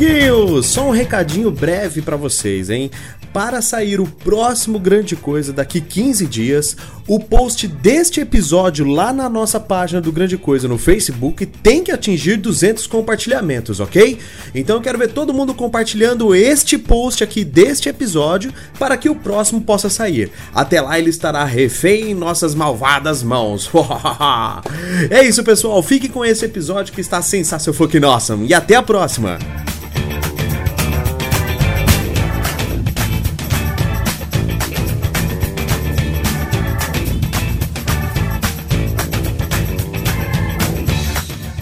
amiguinhos! Só um recadinho breve para vocês, hein? Para sair o próximo Grande Coisa daqui 15 dias, o post deste episódio lá na nossa página do Grande Coisa no Facebook tem que atingir 200 compartilhamentos, ok? Então eu quero ver todo mundo compartilhando este post aqui deste episódio para que o próximo possa sair. Até lá ele estará refém em nossas malvadas mãos. é isso, pessoal. Fique com esse episódio que está sensacional fucking awesome. E até a próxima!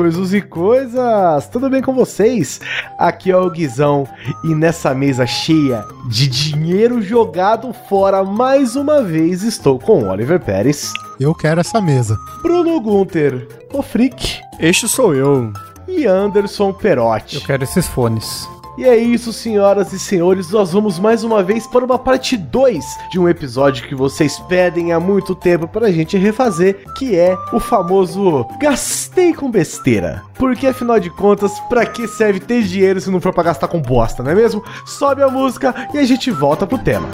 Coisas e coisas! Tudo bem com vocês? Aqui é o Guizão e nessa mesa cheia de dinheiro jogado fora mais uma vez estou com Oliver Pérez. Eu quero essa mesa. Bruno Gunter, o Freak. Este sou eu. E Anderson Perotti. Eu quero esses fones. E é isso, senhoras e senhores, nós vamos mais uma vez para uma parte 2 de um episódio que vocês pedem há muito tempo pra gente refazer, que é o famoso Gastei com besteira. Porque afinal de contas, pra que serve ter dinheiro se não for pra gastar com bosta, não é mesmo? Sobe a música e a gente volta pro tema.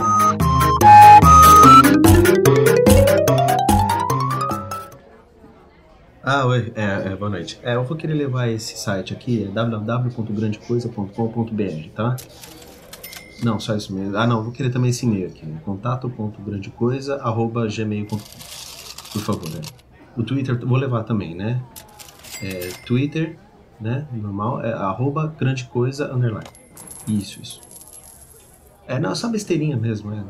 Ah, oi, é, é, boa noite. É, eu vou querer levar esse site aqui, é www.grandecoisa.com.br, tá? Não, só isso mesmo. Ah, não, vou querer também esse e-mail aqui, né? contato.grandecoisa.gmail.com Por favor, né? O Twitter, vou levar também, né? É, Twitter, né? Normal, é arroba grande coisa, underline. Isso, isso. É, não, é só besteirinha mesmo, é.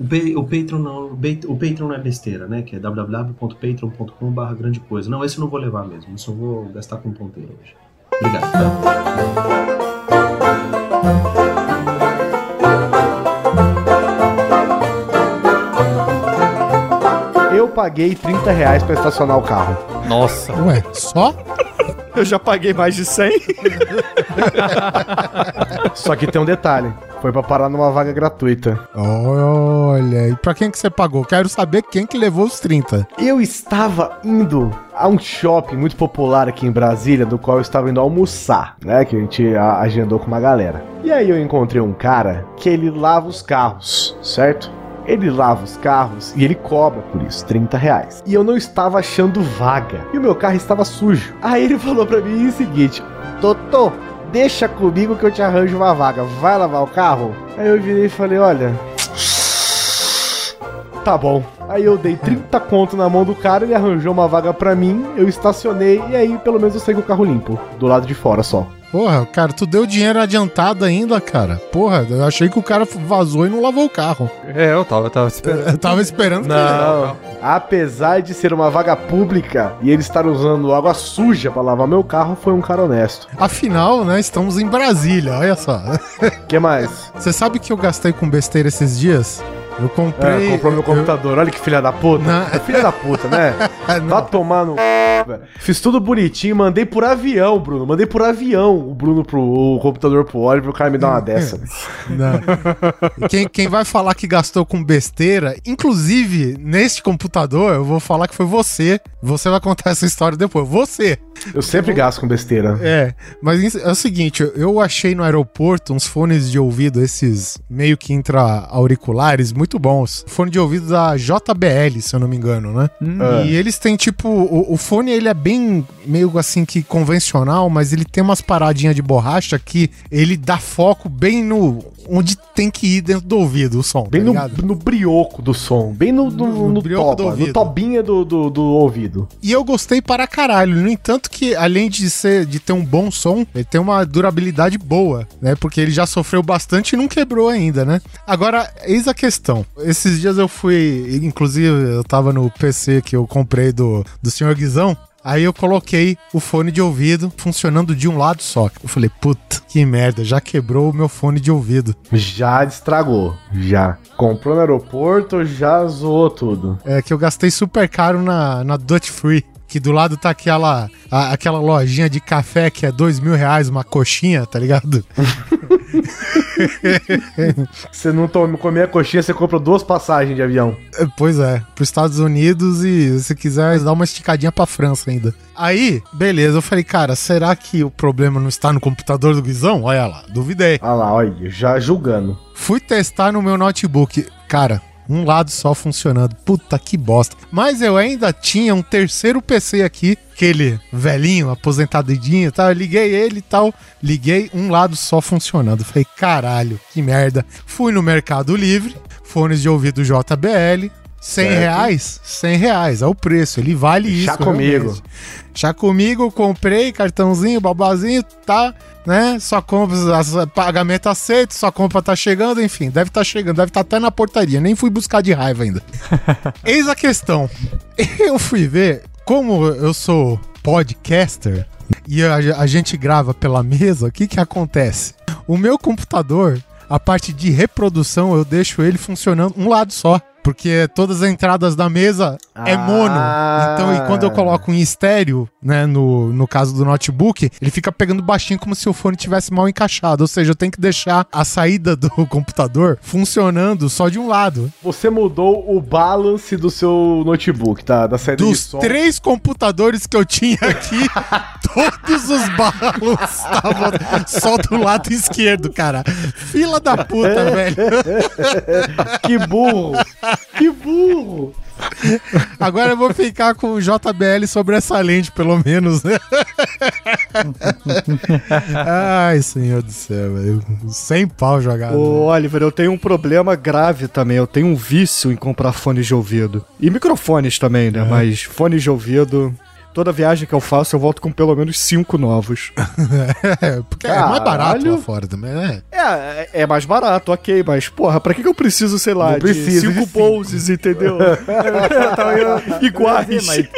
O, o Patreon não, o Pat- o Patreon não é besteira, né? Que é www.patreon.com.br grande coisa. Não, esse eu não vou levar mesmo. Eu só vou gastar com ponteiro hoje. Obrigado, tá? Eu paguei 30 reais pra estacionar o carro. Nossa, Ué, só? eu já paguei mais de 100. Só que tem um detalhe. Foi pra parar numa vaga gratuita. Olha, e pra quem que você pagou? Quero saber quem que levou os 30. Eu estava indo a um shopping muito popular aqui em Brasília, do qual eu estava indo almoçar, né? Que a gente agendou com uma galera. E aí eu encontrei um cara que ele lava os carros, certo? Ele lava os carros e ele cobra por isso, 30 reais. E eu não estava achando vaga. E o meu carro estava sujo. Aí ele falou pra mim o seguinte: Doutor, deixa comigo que eu te arranjo uma vaga. Vai lavar o carro? Aí eu virei e falei: Olha, Tá bom. Aí eu dei 30 conto na mão do cara, ele arranjou uma vaga pra mim, eu estacionei e aí pelo menos eu saí com o carro limpo, do lado de fora só. Porra, cara, tu deu dinheiro adiantado ainda, cara. Porra, eu achei que o cara vazou e não lavou o carro. É, eu tava, eu tava esperando. Eu tava esperando Não, apesar de ser uma vaga pública e ele estar usando água suja pra lavar meu carro, foi um cara honesto. que. Afinal, né, estamos em Brasília, olha só. que mais? Você sabe que eu gastei com besteira esses dias? Eu comprei. É, comprou meu eu- computador, olha que filha da puta. Não. É filha da puta, né? Vá tomar no. Fiz tudo bonitinho, mandei por avião, Bruno. Mandei por avião o Bruno pro o computador pro Oliver, o cara me dá uma dessa. Quem, quem vai falar que gastou com besteira, inclusive neste computador, eu vou falar que foi você. Você vai contar essa história depois. Você. Eu sempre gasto com besteira. É, mas é o seguinte, eu achei no aeroporto uns fones de ouvido, esses meio que intra-auriculares, muito bons. Fone de ouvido da JBL, se eu não me engano, né? É. E eles têm tipo, o, o fone ele é bem meio assim que convencional, mas ele tem umas paradinhas de borracha que ele dá foco bem no onde tem que ir dentro do ouvido o som, Bem tá no, no brioco do som, bem no, no, No no, brioco do ouvido. no tobinha do, do, do ouvido. E eu gostei para caralho. No entanto, que além de ser de ter um bom som, ele tem uma durabilidade boa, né? Porque ele já sofreu bastante e não quebrou ainda, né? Agora, eis a questão. Esses dias eu fui, inclusive, eu tava no PC que eu comprei do, do senhor Guizão. Aí eu coloquei o fone de ouvido funcionando de um lado só. Eu falei, puta, que merda, já quebrou o meu fone de ouvido. Já estragou, já. Comprou no aeroporto, já zoou tudo. É que eu gastei super caro na, na Dutch Free. Que do lado tá aquela, a- aquela lojinha de café que é dois mil reais uma coxinha, tá ligado? Você não toma, comer a coxinha, você compra duas passagens de avião. É, Pois é, pros Estados Unidos e se quiser dar uma esticadinha pra França ainda. Aí, beleza, eu falei, cara, será que o problema não está no computador do Guizão? Olha lá, duvidei. Olha lá, olha, já julgando. Fui testar no meu notebook. Cara, um lado só funcionando. Puta que bosta. Mas eu ainda tinha um terceiro PC aqui, aquele velhinho, aposentadinho e tal. Eu liguei ele e tal. Liguei um lado só funcionando. Falei, caralho, que merda. Fui no Mercado Livre, fones de ouvido JBL. 100 Certo. reais? 100 reais, é o preço, ele vale isso. Chá comigo. realmente. Chá comigo, comprei, cartãozinho, babazinho, tá, né? Só compra, pagamento aceito, só compra tá chegando, enfim, deve tá chegando, deve tá até na portaria, nem fui buscar de raiva ainda. Eis a questão. Eu fui ver, como eu sou podcaster e a, a gente grava pela mesa, o que que acontece? O meu computador, a parte de reprodução, eu deixo ele funcionando um lado só. Porque todas as entradas da mesa é mono. Ah. Então, e quando eu coloco em estéreo, né, no, no caso do notebook, ele fica pegando baixinho como se o fone tivesse mal encaixado. Ou seja, eu tenho que deixar a saída do computador funcionando só de um lado. Você mudou o balance do seu notebook, tá? Da saída de Dos som. três computadores que eu tinha aqui, todos os balos estavam só do lado esquerdo, cara. Fila da puta, velho. Que burro! Que burro! Agora eu vou ficar com o JBL sobre essa lente, pelo menos, né? Ai, senhor do céu, velho. Sem pau jogado. Ô, Oliver, eu tenho um problema grave também. Eu tenho um vício em comprar fones de ouvido. E microfones também, né? Mas fones de ouvido. Toda viagem que eu faço, eu volto com pelo menos cinco novos. É, porque é mais barato Caralho. lá fora também, né? É, é mais barato, ok, mas, porra, pra que, que eu preciso, sei lá, de cinco de cinco. poses, entendeu? Iguais. Mas-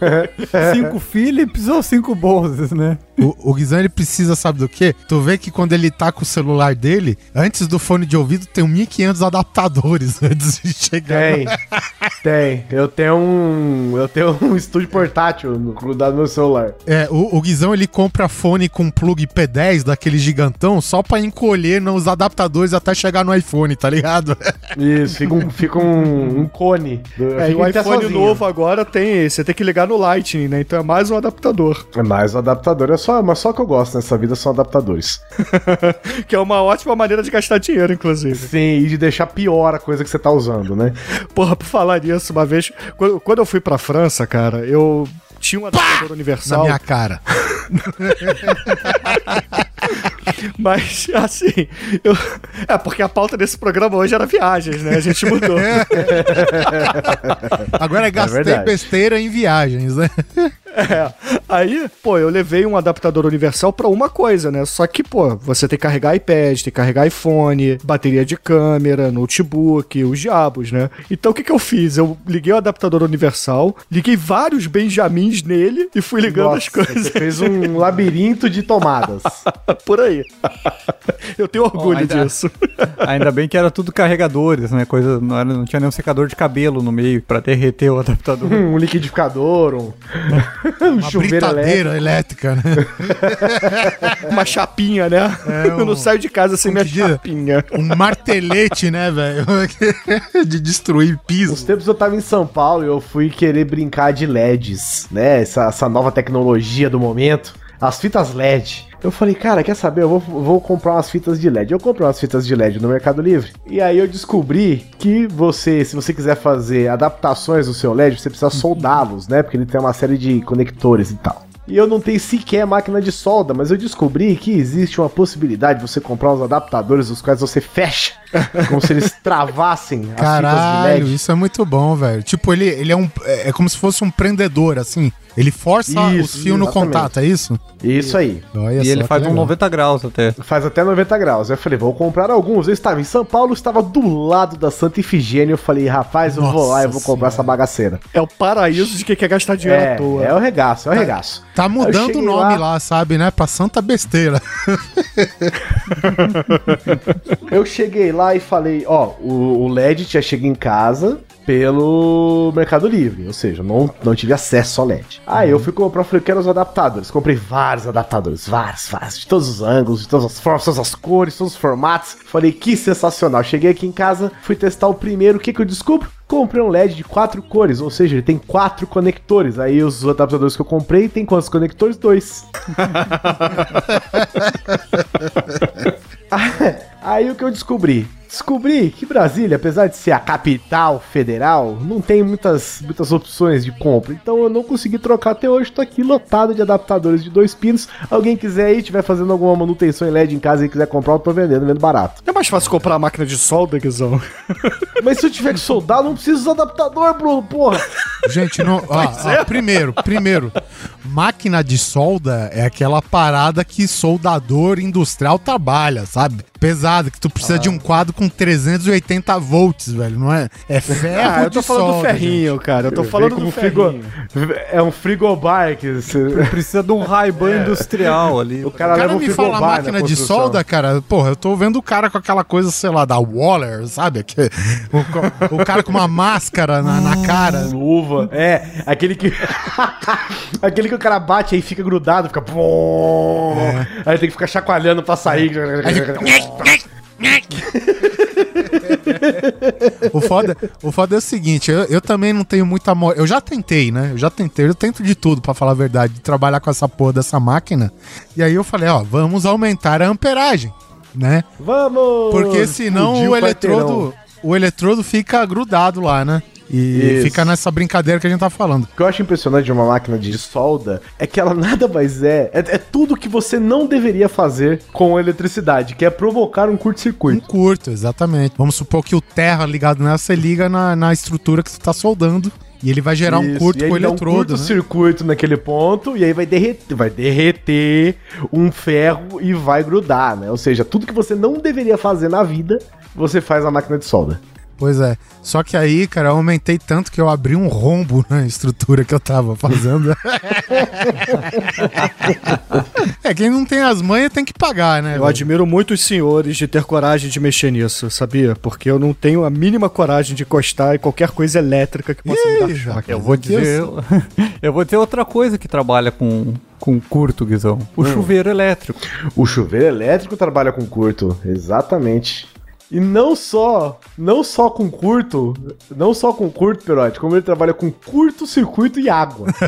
cinco Philips ou cinco Boses, né? O, o Guizão, ele precisa, sabe do quê? Tu vê que quando ele tá com o celular dele, antes do fone de ouvido, tem 1.500 adaptadores antes de chegar. Tem. Tem. Eu tenho um. Eu tenho um estúdio portátil no- grudado no meu celular. É, o, o Guizão, ele compra fone com plug P10 daquele gigantão só pra encolher nos adaptadores até chegar no iPhone, tá ligado? Isso, fica um, fica um, um cone. do- É, e o iPhone sozinho. novo agora tem. Você tem que ligar no Lightning, né? Então é mais um adaptador. É mais o adaptador, é só, mas só que eu gosto nessa vida são adaptadores. Que é uma ótima maneira de gastar dinheiro, inclusive. Sim, e de deixar pior a coisa que você tá usando, né? Porra, por falar nisso, uma vez. Quando, quando eu fui pra França, cara, eu tinha um adaptador Na universal. minha cara. Mas, assim, eu... é porque a pauta desse programa hoje era viagens, né? A gente mudou. Agora gastei verdade. besteira em viagens, né? É. Aí, pô, eu levei um adaptador universal pra uma coisa, né? Só que, pô, você tem que carregar iPad, tem que carregar iPhone, bateria de câmera, notebook, os diabos, né? Então o que que eu fiz? Eu liguei o adaptador universal, liguei vários Benjamins nele e fui ligando as coisas Você fez um labirinto de tomadas. por aí. Eu tenho orgulho ainda- disso. Ainda bem que era tudo carregadores, né? Coisa, não, era- não tinha nenhum secador de cabelo no meio pra derreter o adaptador. um liquidificador, um, um Uma chuveiro elétrico. britadeira elétrica, né? Uma chapinha, né? É, Eu não um- saio de casa sem como minha chapinha. Um martelete, né, velho? De destruir piso. tempos eu tava em São Paulo e eu fui querer brincar de LEDs, né? Essa, essa nova tecnologia do momento. As fitas LED. Eu falei, cara, quer saber? Eu vou, vou comprar umas fitas de LED. Eu comprei umas fitas de LED no Mercado Livre. E aí eu descobri que você, se você quiser fazer adaptações do seu LED, você precisa soldá-los, né? Porque ele tem uma série de conectores e tal. E eu não tenho sequer máquina de solda, mas eu descobri que existe uma possibilidade de você comprar uns adaptadores os quais você fecha, como se eles travassem as fitas de Caralho, LED. isso é muito bom, velho. Tipo, ele, ele é um. É é como se fosse um prendedor, assim. Ele força Isso, os fios no contato, é isso? Isso aí. Olha E só ele faz um legal. 90 graus até. Faz até 90 graus. Eu falei, vou comprar alguns. Eu estava em São Paulo, estava do lado da Santa Ifigênia. Eu falei, rapaz, eu vou lá e vou Nossa comprar Senhora. essa bagaceira. É o paraíso de quem quer gastar dinheiro à É, toa. é o regaço, é o regaço. Tá Eu mudando o nome lá- lá. sabe, né? Pra Santa Besteira. Eu cheguei lá e falei, ó, o, o LED já chega em casa. Pelo Mercado Livre, ou seja, não, não tive acesso ao LED. Aí eu fui comprar, falei, quero os adaptadores. Comprei vários adaptadores, vários, vários, de todos os ângulos, de todas as formas, todas as cores, todos os formatos. Falei, que sensacional. Cheguei aqui em casa, fui testar o primeiro, o que que eu descubro? Comprei um LED de quatro cores, ou seja, ele tem quatro conectores. Aí os adaptadores que eu comprei tem quantos conectores? Dois. Aí o que eu descobri? Descobri que Brasília, apesar de ser a capital federal, não tem muitas, muitas opções de compra. Então eu não consegui trocar até hoje. Tô aqui lotado de adaptadores de dois pinos. Alguém quiser aí, estiver fazendo alguma manutenção em LED em casa e quiser comprar, eu tô vendendo, vendo barato. É mais fácil comprar a máquina de solda, Guizão. Mas se eu tiver que soldar, eu não preciso do adaptador, Bruno, porra. Gente, não, ó, ó, primeiro, primeiro, máquina de solda é aquela parada que soldador industrial trabalha, sabe? Pesado, que tu precisa de um quadro com 380 volts, velho, não é? É ferro Ah, eu tô de falando solda, do ferrinho, cara. Eu tô falando do com frigo- ferrinho. É um frigobar que. Precisa de um Ray-Ban industrial ali. O cara, O cara leva um me fala frigobar máquina na de solda, cara. Porra, eu tô vendo o cara com aquela coisa, sei lá, da Waller, sabe? Que- o, o cara com uma máscara na, na cara. Luva. É, aquele que. aquele que o cara bate aí fica grudado, fica. bom. Aí tem que ficar chacoalhando pra sair. O foda, o foda é o seguinte, eu, eu também não tenho muita mo... Eu já tentei, né? Eu já tentei, eu tento de tudo, pra falar a verdade, de trabalhar com essa porra dessa máquina. E aí eu falei, ó, vamos aumentar a amperagem, né? Vamos! Porque senão o quarteirão. eletrodo, o eletrodo fica grudado lá, né? E Isso. fica nessa brincadeira que a gente tá falando. O que eu acho impressionante de uma máquina de solda é que ela nada mais é. É, é tudo que você não deveria fazer com eletricidade, que é provocar um Um curto-circuito. curto, exatamente. Vamos supor que o terra ligado nela, você liga na, na estrutura que você tá soldando. E ele vai gerar um Isso, curto e aí com o dá um eletrodo, né? curto-circuito naquele ponto, e aí vai derreter, vai derreter um ferro e vai grudar, né? Ou seja, tudo que você não deveria fazer na vida, você faz na máquina de solda. Pois é. Só que aí, cara, eu aumentei tanto que eu abri um rombo na estrutura que eu tava fazendo. é, quem não tem as manhas tem que pagar, né? Eu velho? admiro muito os senhores de ter coragem de mexer nisso, sabia? Porque eu não tenho a mínima coragem de encostar em qualquer coisa elétrica que possa me dar choque. Eu vou dizer. eu vou dizer outra coisa que trabalha com, com curto, Guizão. O chuveiro elétrico. O chuveiro elétrico trabalha com curto, exatamente. E não só, não só com curto, não só com curto, Perote, como ele trabalha com curto-circuito e água.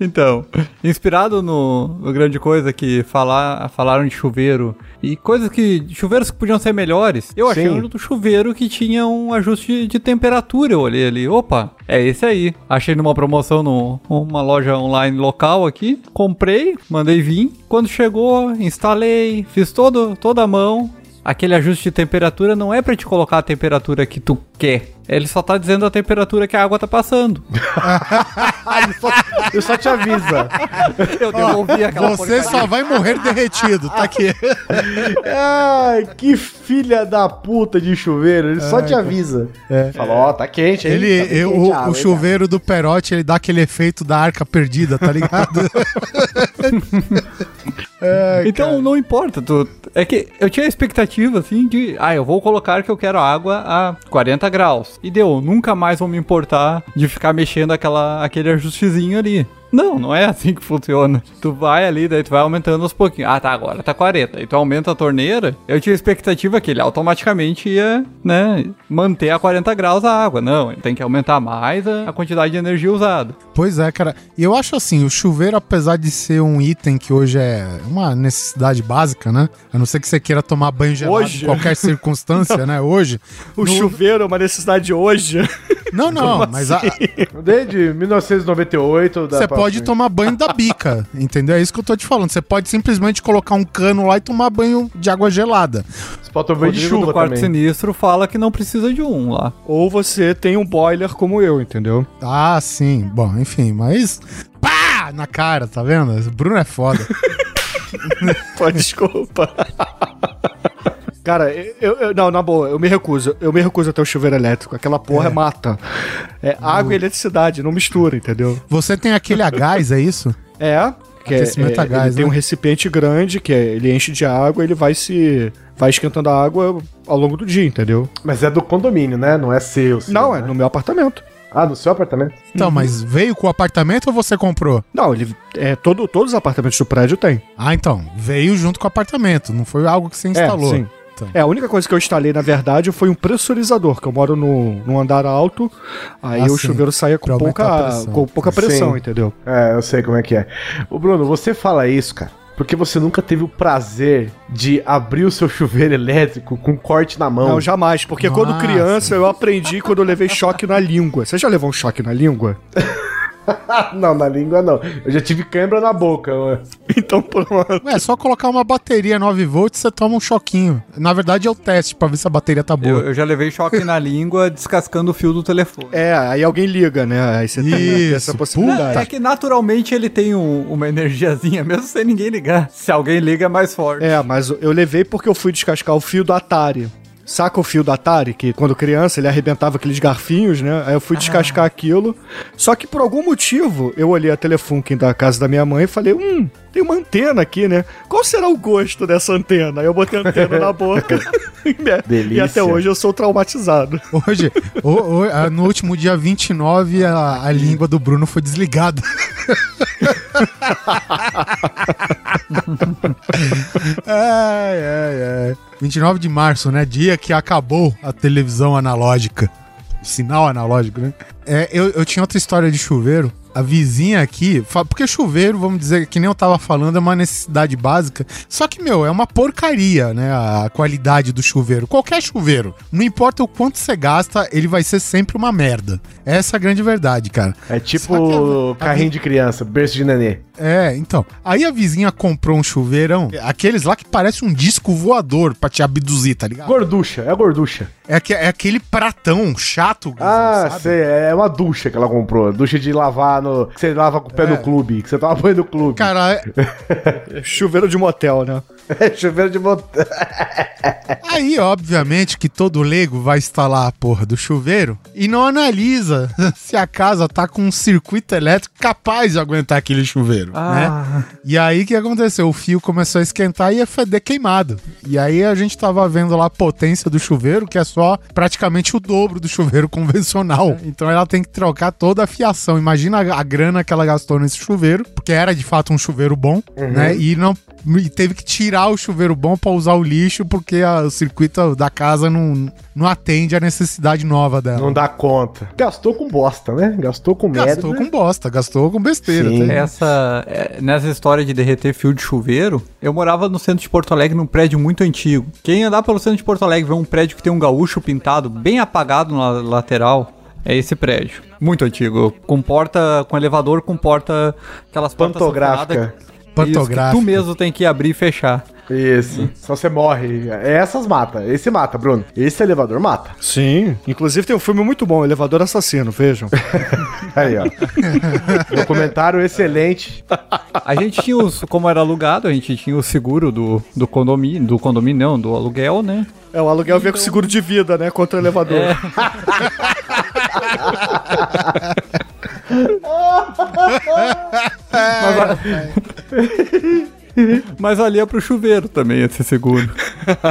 Então, inspirado no, no grande coisa que falar, falaram de chuveiro e coisas que. chuveiros que podiam ser melhores, eu achei Sim. um do chuveiro que tinha um ajuste de temperatura. Eu olhei ali, opa, é esse aí. Achei numa promoção no- numa loja online local aqui, comprei, mandei vir. Quando chegou, instalei, fiz todo, toda a mão. Aquele ajuste de temperatura não é pra te colocar a temperatura que tu quer. Ele só tá dizendo a temperatura que a água tá passando. ele, só, ele só te avisa. Eu devolvi aquela Você só vai morrer derretido, tá aqui. Ai, que filha da puta de chuveiro, ele só te avisa. Fala, ó, tá quente, hein? Ele, Tá eu- quente o, água, o hein, chuveiro do Perote, ele dá aquele efeito da arca perdida, tá ligado? Então não importa, tu, é que eu tinha a expectativa assim de, ah, eu vou colocar que eu quero água a 40 graus. E deu, nunca mais vou me importar de ficar mexendo aquela, aquele ajustezinho ali. Não, não é assim que funciona. Tu vai ali, daí tu vai aumentando aos pouquinhos. Ah, tá, agora tá 40. E tu aumenta a torneira. Eu tinha a expectativa que ele automaticamente ia, né, manter a 40 graus a água. Não, ele tem que aumentar mais a, a quantidade de energia usada. Pois é, cara. E eu acho assim, o chuveiro, apesar de ser um item que hoje é uma necessidade básica, né? A não ser que você queira tomar banho gelado Hoje? em qualquer circunstância, né? Hoje. O No- chuveiro é uma necessidade hoje. Não, não, mas a- Desde 1998 dá você pra- pode tomar banho da bica, entendeu? É isso que eu tô te falando. Você pode simplesmente colocar um cano lá e tomar banho de água gelada. Você pode tomar banho de chuva do quarto também. sinistro fala que não precisa de um lá. Ou você tem um boiler como eu, entendeu? Ah, sim. Bom, enfim, mas. Pá! Na cara, tá vendo? O Bruno é foda. Pô, desculpa. Cara, eu, eu- Não, na boa, eu me recuso. Eu me recuso a ter o chuveiro elétrico. Aquela porra mata. É água e eletricidade, não mistura, entendeu? Você tem aquele a gás, é isso? É, Porque Aquecimento é, a gás, ele tem né? um recipiente grande que é- ele enche de água, ele vai se vai esquentando a água ao longo do dia, entendeu? Mas é do condomínio, né? Não é seu. seu, Não, né? é no meu apartamento. Ah, no seu apartamento? Então, mas veio com o apartamento ou você comprou? Não, ele é todo todos os apartamentos do prédio tem. Ah, então. Veio junto com o apartamento. Não foi algo que você instalou. É, sim. Então. É, a única coisa que eu instalei, na verdade, foi um pressurizador, que eu moro no, num andar alto, aí Ah, o sim. chuveiro saia com pouca, pressão. com pouca pressão, Sim. entendeu? É, eu sei como é que é. O Bruno, você fala isso, cara, porque você nunca teve o prazer de abrir o seu chuveiro elétrico com corte na mão. Não, jamais, porque quando Nossa. criança eu aprendi quando eu levei choque na língua. Você já levou um choque na língua? não, na língua não. Eu já tive cãibra na boca. mano. Então, pronto. Ué, é só colocar uma bateria 9 volts você toma um choquinho. Na verdade é o teste pra ver se a bateria tá boa. Eu, eu já levei choque na língua descascando o fio do telefone. É, aí alguém liga, né? Aí você tem Isso, essa Não, possibilidade. é que naturalmente ele tem um- uma energiazinha, mesmo sem ninguém ligar. Se alguém liga, é mais forte. É, mas eu levei porque eu fui descascar o fio do Atari. Saca o fio do Atari? Que quando criança ele arrebentava aqueles garfinhos, né? Aí eu fui descascar aquilo. Só que por algum motivo eu olhei a Telefunken da casa da minha mãe e falei: Hum, tem uma antena aqui, né? Qual será o gosto dessa antena? Aí eu botei a antena na boca. e Delícia. até hoje eu sou traumatizado. Hoje, o- o- ah, no último dia 29, a, a língua do Bruno foi desligada. ai, ai, ai. 29 de março, né? Dia que acabou a televisão analógica. O sinal analógico, né? É, eu, eu tinha outra história de chuveiro. A vizinha aqui, porque chuveiro, vamos dizer, que nem eu tava falando, é uma necessidade básica. Só que, meu, é uma porcaria, né? A qualidade do chuveiro. Qualquer chuveiro. Não importa o quanto você gasta, ele vai ser sempre uma merda. Essa é a grande verdade, cara. É tipo que a- a carrinho de criança, berço de nenê. É, então. Aí a vizinha comprou um chuveirão, aqueles lá que parece um disco voador pra te abduzir, tá ligado? Gorducha, é a gorducha. É, aque- é aquele pratão chato, Ah, sabe? sei, é uma ducha que ela comprou. Ducha de lavar no. Que você lava com o pé É. no clube, que você toma banho no clube. Cara, é- Chuveiro de motel, né? É chuveiro de motel. aí obviamente que todo leigo vai instalar a porra do chuveiro e não analisa se a casa tá com um circuito elétrico capaz de aguentar aquele chuveiro, né? E aí o que aconteceu? O fio começou a esquentar e ia feder queimado. E aí a gente tava vendo lá a potência do chuveiro, que é só praticamente o dobro do chuveiro convencional. Então ela tem que trocar toda a fiação. Imagina a, grana que ela gastou nesse chuveiro, porque era de fato um chuveiro bom, né? E não e teve que tirar o chuveiro bom pra usar o lixo, porque a- o circuito da casa não, não atende a necessidade nova dela. Não dá conta. Gastou com bosta, né? Gastou com merda. Gastou com bosta, gastou com besteira. Sim. tá? Essa, é, nessa história de derreter fio de chuveiro, eu morava no centro de Porto Alegre num prédio muito antigo. Quem andar pelo centro de Porto Alegre vê um prédio que tem um gaúcho pintado bem apagado na lateral, é esse prédio. Muito antigo. Com porta, com elevador, com porta, aquelas portas Pantográfica. Pantográfica. Isso, que tu mesmo tem que abrir e fechar. Isso. Só você morre. Essas mata. Esse mata, Bruno. Esse elevador mata. Sim. Inclusive tem um filme muito bom, Elevador Assassino, vejam. Aí, ó. Documentário excelente. A gente tinha os, como era alugado, a gente tinha o seguro do, do condomínio, do condomínio não, do aluguel, né? É, o aluguel vem com seguro de vida, né? Contra o elevador. É. Mas valia pro chuveiro também esse seguro.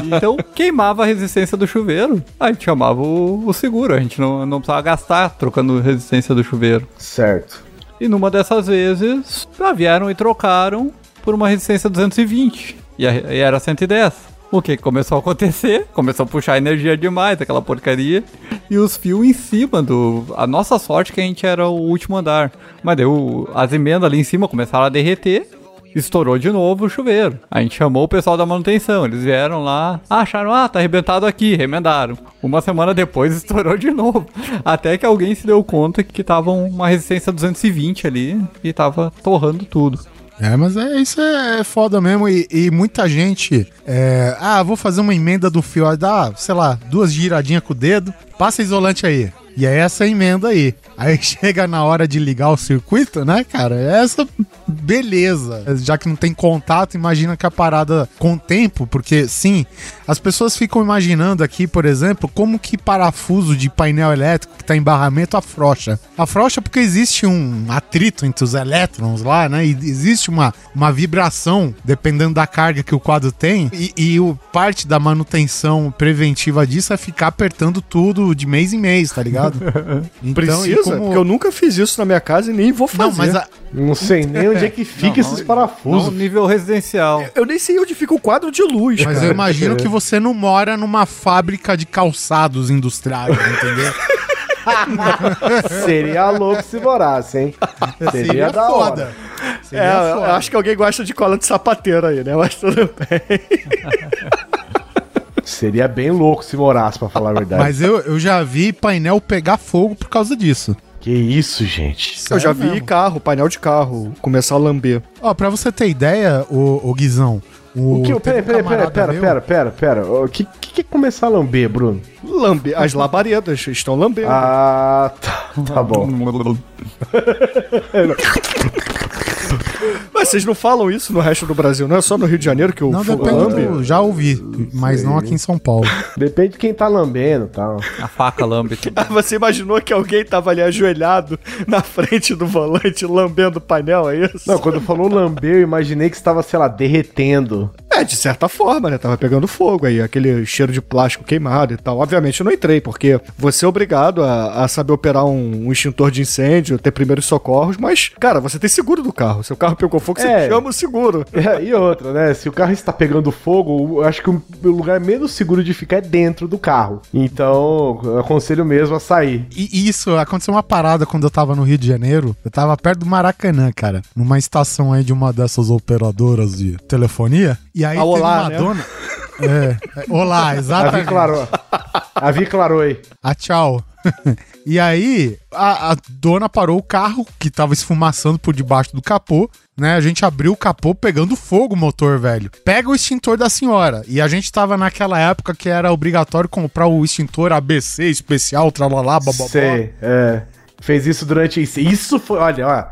Então queimava a resistência do chuveiro. A gente chamava o, o seguro. A gente não, não precisava gastar trocando resistência do chuveiro. Certo. E numa dessas vezes, ah, vieram e trocaram por uma resistência 220. E, a- e era 110. O que começou a acontecer? Começou a puxar energia demais, aquela porcaria. E os fios em cima do. A nossa sorte é que a gente era o último andar. Mas deu. As emendas ali em cima começaram a derreter. Estourou de novo o chuveiro. A gente chamou o pessoal da manutenção. Eles vieram lá, acharam, ah, tá arrebentado aqui, remendaram. Uma semana depois estourou de novo. Até que alguém se deu conta que tava uma resistência 220 ali e tava torrando tudo. É, mas é, isso é foda mesmo. E, e muita gente. é, ah, vou fazer uma emenda do fio. aí Dá, sei lá, duas giradinhas com o dedo. Passa isolante aí. E é essa emenda aí. Aí chega na hora de ligar o circuito, né, cara? É essa beleza. Já que não tem contato, imagina que a parada com tempo, porque sim, as pessoas ficam imaginando aqui, por exemplo, como que parafuso de painel elétrico que tá em barramento afrouxa. Afrouxa porque existe um atrito entre os elétrons lá, né? E existe uma, uma vibração, dependendo da carga que o quadro tem, e, e o, parte da manutenção preventiva disso é ficar apertando tudo de mês em mês, tá ligado? Então, Precisa? Como- Porque eu nunca fiz isso na minha casa e nem vou Não, fazer. mas a- Não sei nem onde é que fica esses Não, parafusos. nível residencial. Eu nem sei onde fica o quadro de luz, Mas cara. eu imagino que você não mora numa fábrica de calçados industriais, entendeu? Seria louco se morasse, hein? Seria, da hora. É, eu acho que alguém gosta de cola de sapateiro aí, né? Mas tudo bem. Seria bem louco se morasse, pra falar a verdade. Mas eu, eu já vi painel pegar fogo por causa disso. Que isso, gente. Eu já Sério vi mesmo. carro, painel de carro, começar a lamber. Ó, pra você ter ideia, o, Guizão. O, O que? Pera, pera, pera, pera, pera, pera, pera. O que, que que é começar a lamber, Bruno? Lambe, as labaredas estão lambendo. Ah, tá, tá bom. Mas vocês não falam isso no resto do Brasil, não é só no Rio de Janeiro que o Não, fogo depende lambe? do, Já ouvi, mas não aqui em São Paulo. Depende de quem tá lambendo e tal. A faca lambe tudo. Ah, Você imaginou que alguém tava ali ajoelhado na frente do volante lambendo o painel, é isso? Não, quando falou lamber, eu imaginei que estava, sei lá, derretendo. É, de certa forma, né? Tava pegando fogo aí, aquele cheiro de plástico queimado e tal. Obviamente eu não entrei, porque você é obrigado a, a saber operar um, um extintor de incêndio, ter primeiros socorros, mas, cara, você tem seguro do carro. Seu carro pegou fogo, você É. chama o seguro. É, E outra, né? Se o carro está pegando fogo, eu acho que o lugar menos seguro de ficar é dentro do carro. Então, eu aconselho mesmo a sair. E isso, aconteceu uma parada quando eu tava no Rio de Janeiro. Eu tava perto do Maracanã, cara. Numa estação aí de uma dessas operadoras de telefonia. E aí A teve Olá, uma né? dona. É, é, olá, A Vi exatamente. clarou. A Vi clarou aí. Ah, tchau. e aí, a, a dona parou o carro, que tava esfumaçando por debaixo do capô, né? A gente abriu o capô pegando fogo o motor, velho. Pega o extintor da senhora. E a gente tava naquela época que era obrigatório comprar o extintor ABC especial, tralalá, bababá. Sei, é. Fez isso durante isso. Isso foi, olha, ó.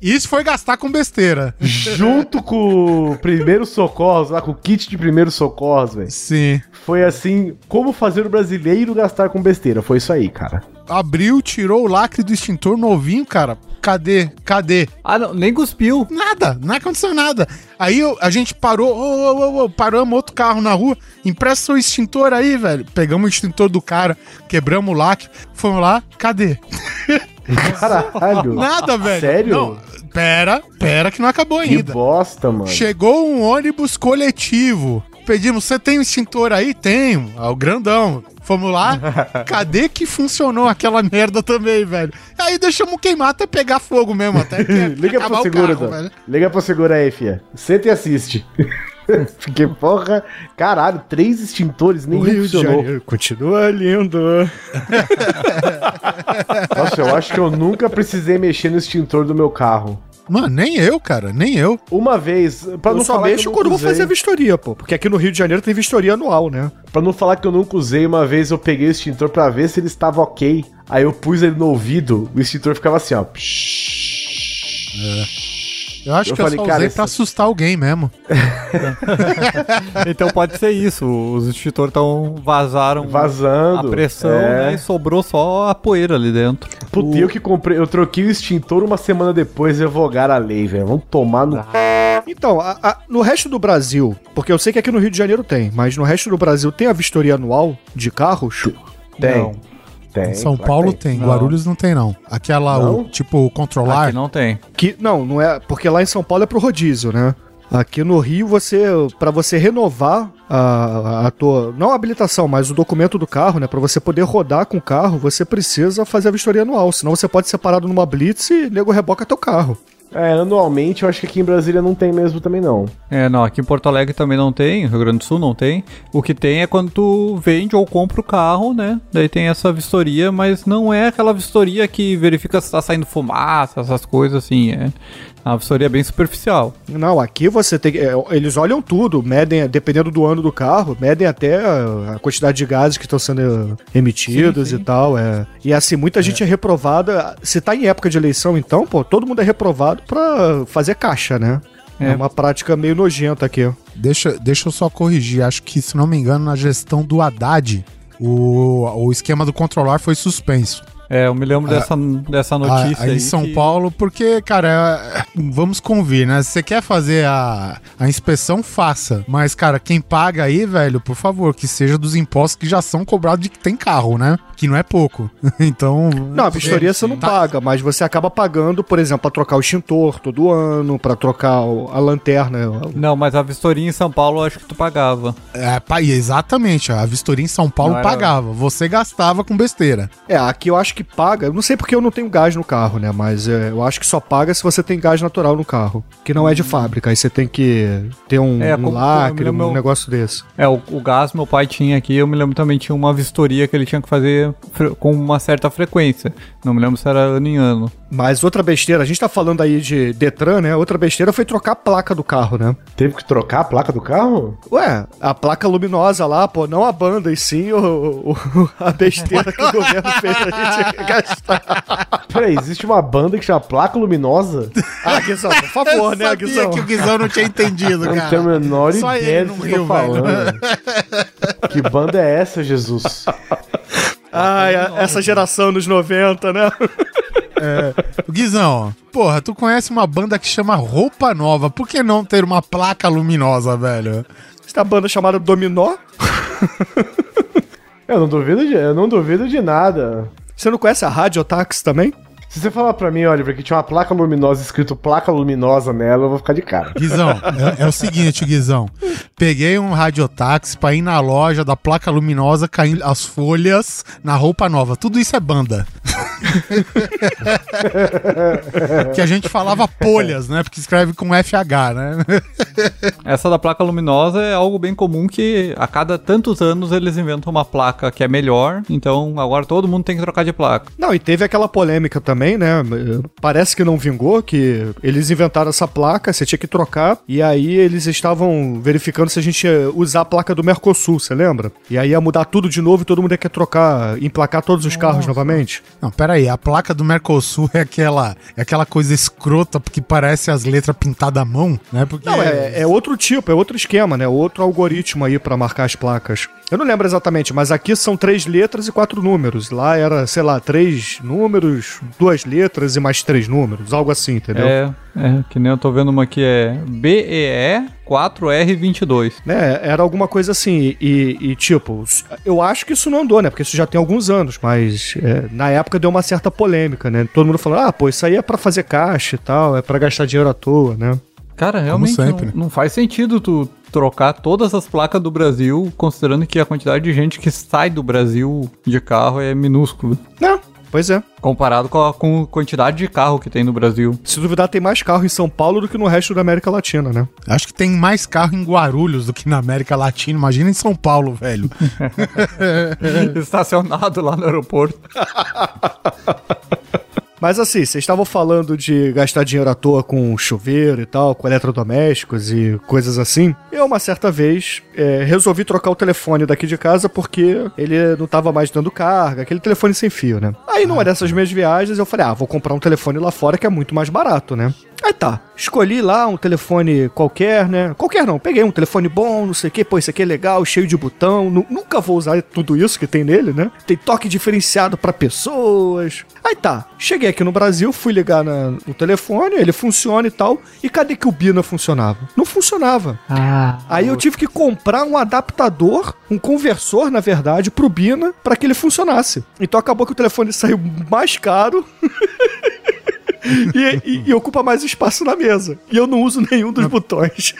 Isso foi gastar com besteira. Junto com o primeiro socorros, lá com o kit de primeiro socorros, velho. Sim. Foi assim, como fazer o brasileiro gastar com besteira. Foi isso aí, cara. Abriu, tirou o lacre do extintor novinho, cara. Cadê? Cadê? Ah, não, nem cuspiu. Nada, não aconteceu nada. Aí eu- a gente parou, ô, ô, ô, paramos outro carro na rua, empresta seu extintor aí, velho. Pegamos o extintor do cara, quebramos o lacre, fomos lá, cadê? Caralho. Nada, velho. Sério? Não, pera, pera que não acabou Que ainda. bosta, mano. Chegou um ônibus coletivo. Pedimos, você tem um extintor aí? Tenho. É o grandão. Fomos lá. Cadê que funcionou aquela merda também, velho? Aí deixamos queimar até pegar fogo mesmo. Até que Liga pro seguro, carro, velho. Liga pro seguro aí, fia. Senta e assiste. Porque, porra, caralho, três extintores, nem funcionou. Continua lindo. Nossa, eu acho que eu nunca precisei mexer no extintor do meu carro. Mano, nem eu, cara, nem eu. Uma vez, pra Eu não só falar que mexo eu quando nunca vou fazer a vistoria, pô. Porque aqui no Rio de Janeiro tem vistoria anual, né? pra não falar que eu nunca usei, uma vez eu peguei o extintor pra ver se ele estava ok. Aí eu pus ele no ouvido, o extintor ficava assim, ó. Eu acho Eu que falei, eu só cara, usei esse- pra assustar alguém mesmo. Então pode ser isso. Os extintores tão vazaram Vazando. a pressão, É. né? E sobrou só a poeira ali dentro. Puta, eu que comprei, eu troquei o extintor uma semana depois e revogaram a lei, velho. Vamos tomar no. Então, a- a- no resto do Brasil, porque eu sei que aqui no Rio de Janeiro tem, mas no resto do Brasil tem a vistoria anual de carros? Tem. Não. Tem. Em São Paulo tem, Não. Guarulhos não tem, não. Aquela, Não? o, tipo, controlar. Aqui não tem. Que não, não é, porque lá em São Paulo é pro rodízio, né? Aqui no Rio, você, para você renovar a, a tua, não a habilitação, mas o documento do carro, né, Pra você poder rodar com o carro, você precisa fazer a vistoria anual, senão você pode ser parado numa blitz e nego reboca teu carro. É, anualmente eu acho que aqui em Brasília não tem mesmo também não. É, não, aqui em Porto Alegre também não tem, Rio Grande do Sul não tem. O que tem é quando tu vende ou compra o carro, né? Daí tem essa vistoria, mas não é aquela vistoria que verifica se tá saindo fumaça, essas coisas assim. É, A vistoria é bem superficial. Não, aqui você tem que. é, eles olham tudo, medem, dependendo do ano do carro, medem até a, a quantidade de gases que estão sendo emitidos Sim, sim. e tal. É. E assim, muita gente é reprovada. Se tá em época de eleição, então, pô, todo mundo é reprovado pra fazer caixa, né? É, É. uma prática meio nojenta aqui. Deixa, deixa eu só corrigir. Acho que, se não me engano, na gestão do Haddad, o, o esquema do controlar foi suspenso. É, eu me lembro dessa, dessa notícia Ah, aí aí. em São que- Paulo, porque, cara, é, vamos convir, né? Se você quer fazer a, a inspeção, faça. Mas, cara, quem paga aí, velho, por favor, que seja dos impostos que já são cobrados de que tem carro, né? Que não é pouco. então. Não, a vistoria você não Tá. paga, mas você acaba pagando, por exemplo, pra trocar o extintor todo ano, pra trocar a lanterna. Não, mas a vistoria em São Paulo eu acho que tu pagava. É, pa- exatamente. A vistoria em São Paulo Não era- pagava. Você gastava com besteira. É, aqui eu acho que paga. Eu não sei porque eu não tenho gás no carro, né? Mas é, eu acho que só paga se você tem gás natural no carro. Que não é de fábrica. Aí você tem que ter um, É, um como- lacre, como meu- um negócio desse. É, o, o gás meu pai tinha aqui, eu me lembro também tinha uma vistoria que ele tinha que fazer com uma certa frequência. Não me lembro se era ano em ano. Mas outra besteira, a gente tá falando aí de Detran, né? Outra besteira foi trocar a placa do carro, né? Teve que trocar a placa do carro? Ué, a placa luminosa lá, pô, não a banda, e sim o, o- a besteira que o governo fez a gente gastar. Peraí, existe uma banda que chama Placa Luminosa? Ah, Guizão, por favor, né, Sabia Guizão? que o Guizão não tinha entendido, Eu não cara. tenho a menor Só ideia do que eu falando. que banda é essa, Jesus? Ai, a- essa geração nos 90, né? Guizão, porra, tu conhece uma banda que chama Roupa Nova. Por que não ter uma placa luminosa, velho? Essa banda chamada Dominó. Eu não duvido de, eu não duvido de nada. Você não conhece a Radiotax também? Se você falar pra mim, Oliver, que tinha uma placa luminosa escrito placa luminosa nela, eu vou ficar de cara. Guizão, é, é o seguinte, Guizão. Peguei um radiotáxi pra ir na loja da placa luminosa, caindo as folhas na roupa nova. Tudo isso é banda. que a gente falava polhas, né? Porque escreve com FH, né? Essa da placa luminosa é algo bem comum que a cada tantos anos eles inventam uma placa que é melhor, então agora todo mundo tem que trocar de placa. Não, e teve aquela polêmica também, né? Parece que não vingou, que eles inventaram essa placa, você tinha que trocar, e aí eles estavam verificando se a gente ia usar a placa do Mercosul, você lembra? E aí ia mudar tudo de novo e todo mundo ia querer trocar, emplacar todos os carros novamente. Não, pera aí, a placa do Mercosul é aquela, é aquela coisa escrota porque parece as letras pintadas à mão, né? Porque Não, é, é outro tipo, é outro esquema, né? Outro algoritmo aí pra marcar as placas. Eu não lembro exatamente, mas aqui são três letras e quatro números. Lá era, sei lá, três números, duas letras e mais três números, algo assim, entendeu? É, é, que nem eu tô vendo uma que é BEE 4R22. Né, era alguma coisa assim, e, e, tipo, eu acho que isso não andou, né? Porque isso já tem alguns anos, mas é, na época deu uma certa polêmica, né? Todo mundo falando, ah, pô, isso aí é pra fazer caixa e tal, é pra gastar dinheiro à toa, né? Cara, realmente não, sempre. não faz sentido tu trocar todas as placas do Brasil, considerando que a quantidade de gente que sai do Brasil de carro é minúscula. Não, pois é. Comparado com a, com a quantidade de carro que tem no Brasil. Se duvidar, tem mais carro em São Paulo do que no resto da América Latina, né? Acho que tem mais carro em Guarulhos do que na América Latina. Imagina em São Paulo, velho. Estacionado lá no aeroporto. Mas assim, vocês estavam falando de gastar dinheiro à toa com chuveiro e tal, com eletrodomésticos e coisas assim. Eu, uma certa vez, é, resolvi trocar o telefone daqui de casa porque ele não tava mais dando carga, aquele telefone sem fio, né? Aí, numa dessas minhas viagens, eu falei, ah, vou comprar um telefone lá fora que é muito mais barato, né? Aí tá, escolhi lá um telefone qualquer, né? Qualquer não, peguei um telefone bom, não sei o que, pô, esse aqui é legal, cheio de botão. Nu- nunca vou usar tudo isso que tem nele, né? Tem toque diferenciado pra pessoas. Aí tá, cheguei aqui no Brasil, fui ligar na- no telefone, ele funciona e tal. E cadê que o Bina funcionava? Não funcionava. Aí eu tive que comprar um adaptador, um conversor, na verdade, pro Bina pra que ele funcionasse. Então acabou que o telefone saiu mais caro. E, e- e ocupa mais espaço na mesa. E eu não uso nenhum dos botões.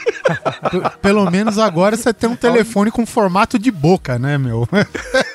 P- Pelo menos agora você tem um telefone com formato de boca, né, meu?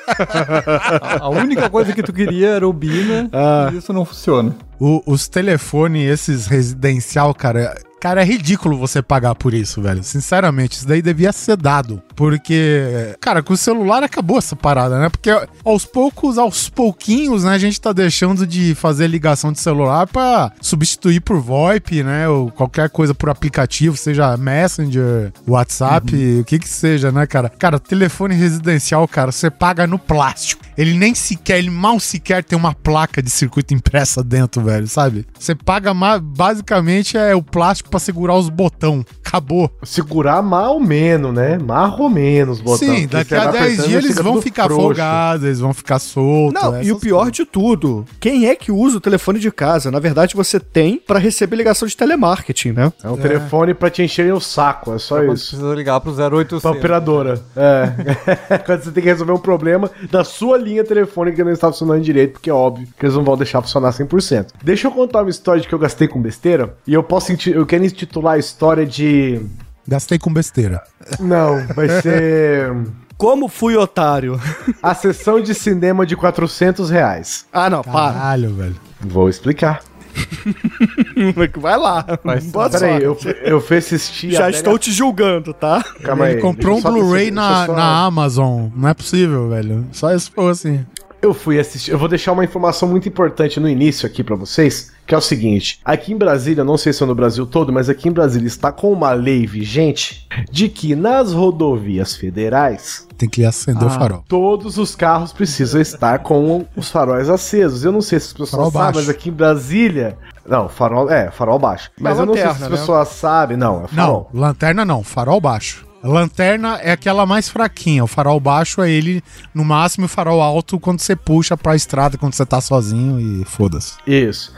A, a única coisa que tu queria era o Bina Ah. e isso não funciona. O- os telefones, esses residencial, cara, Cara, é ridículo você pagar por isso, velho. Sinceramente, isso daí devia ser dado. Porque, cara, com o celular acabou essa parada, né? Porque aos poucos, aos pouquinhos, né, a gente tá deixando de fazer ligação de celular pra substituir por VoIP, né? Ou qualquer coisa por aplicativo, seja Messenger, WhatsApp, o que que seja, né, cara? Cara, telefone residencial, cara, você paga no plástico. Ele nem sequer, ele mal sequer tem uma placa de circuito impressa dentro, velho, sabe? Você paga basicamente é o plástico pra segurar os botão. Acabou. Segurar mal menos, né? Marro menos, botão. Sim, daqui a vai 10 apertando dias e eles vão ficar frouxo. folgados, eles vão ficar soltos. Não, e o pior de tudo, quem é que usa o telefone de casa? Na verdade, você tem pra receber ligação de telemarketing, né? É um telefone pra te encherem o saco, é só Quando isso. precisa ligar pro 0800. Pra operadora. É. Quando você tem que resolver um problema da sua linha telefônica que não está funcionando direito, porque é óbvio que eles não vão deixar funcionar 100%. Deixa eu contar uma história de que eu gastei com besteira. E eu posso inti- eu quero intitular a história de. Gastei com besteira. Não, vai ser. Como fui otário? A sessão de cinema de 400 reais. Ah, não, para. Caralho, velho. Vou explicar. Vai lá. Boa Peraí, eu, eu fui assistir. Já a estou te julgando, tá? Calma aí. Ele comprou um Blu-ray na, só- na Amazon. Não é possível, velho. Só isso for assim. Eu fui assistir. Eu vou deixar uma informação muito importante no início aqui pra vocês, que é o seguinte: aqui em Brasília, não sei se é no Brasil todo, mas aqui em Brasília está com uma lei vigente de que nas rodovias federais Tem que acender o farol. todos os carros precisam estar com os faróis acesos. Eu não sei se as pessoas Farol sabem, baixo. mas aqui em Brasília, não, farol é farol baixo. Mas eu não sei se lanterna, as né? pessoas sabem, não, é farol. Não, lanterna não, farol baixo. Lanterna é aquela mais fraquinha. O farol baixo é ele, no máximo, e o farol alto quando você puxa pra estrada, quando você tá sozinho e foda-se. Isso.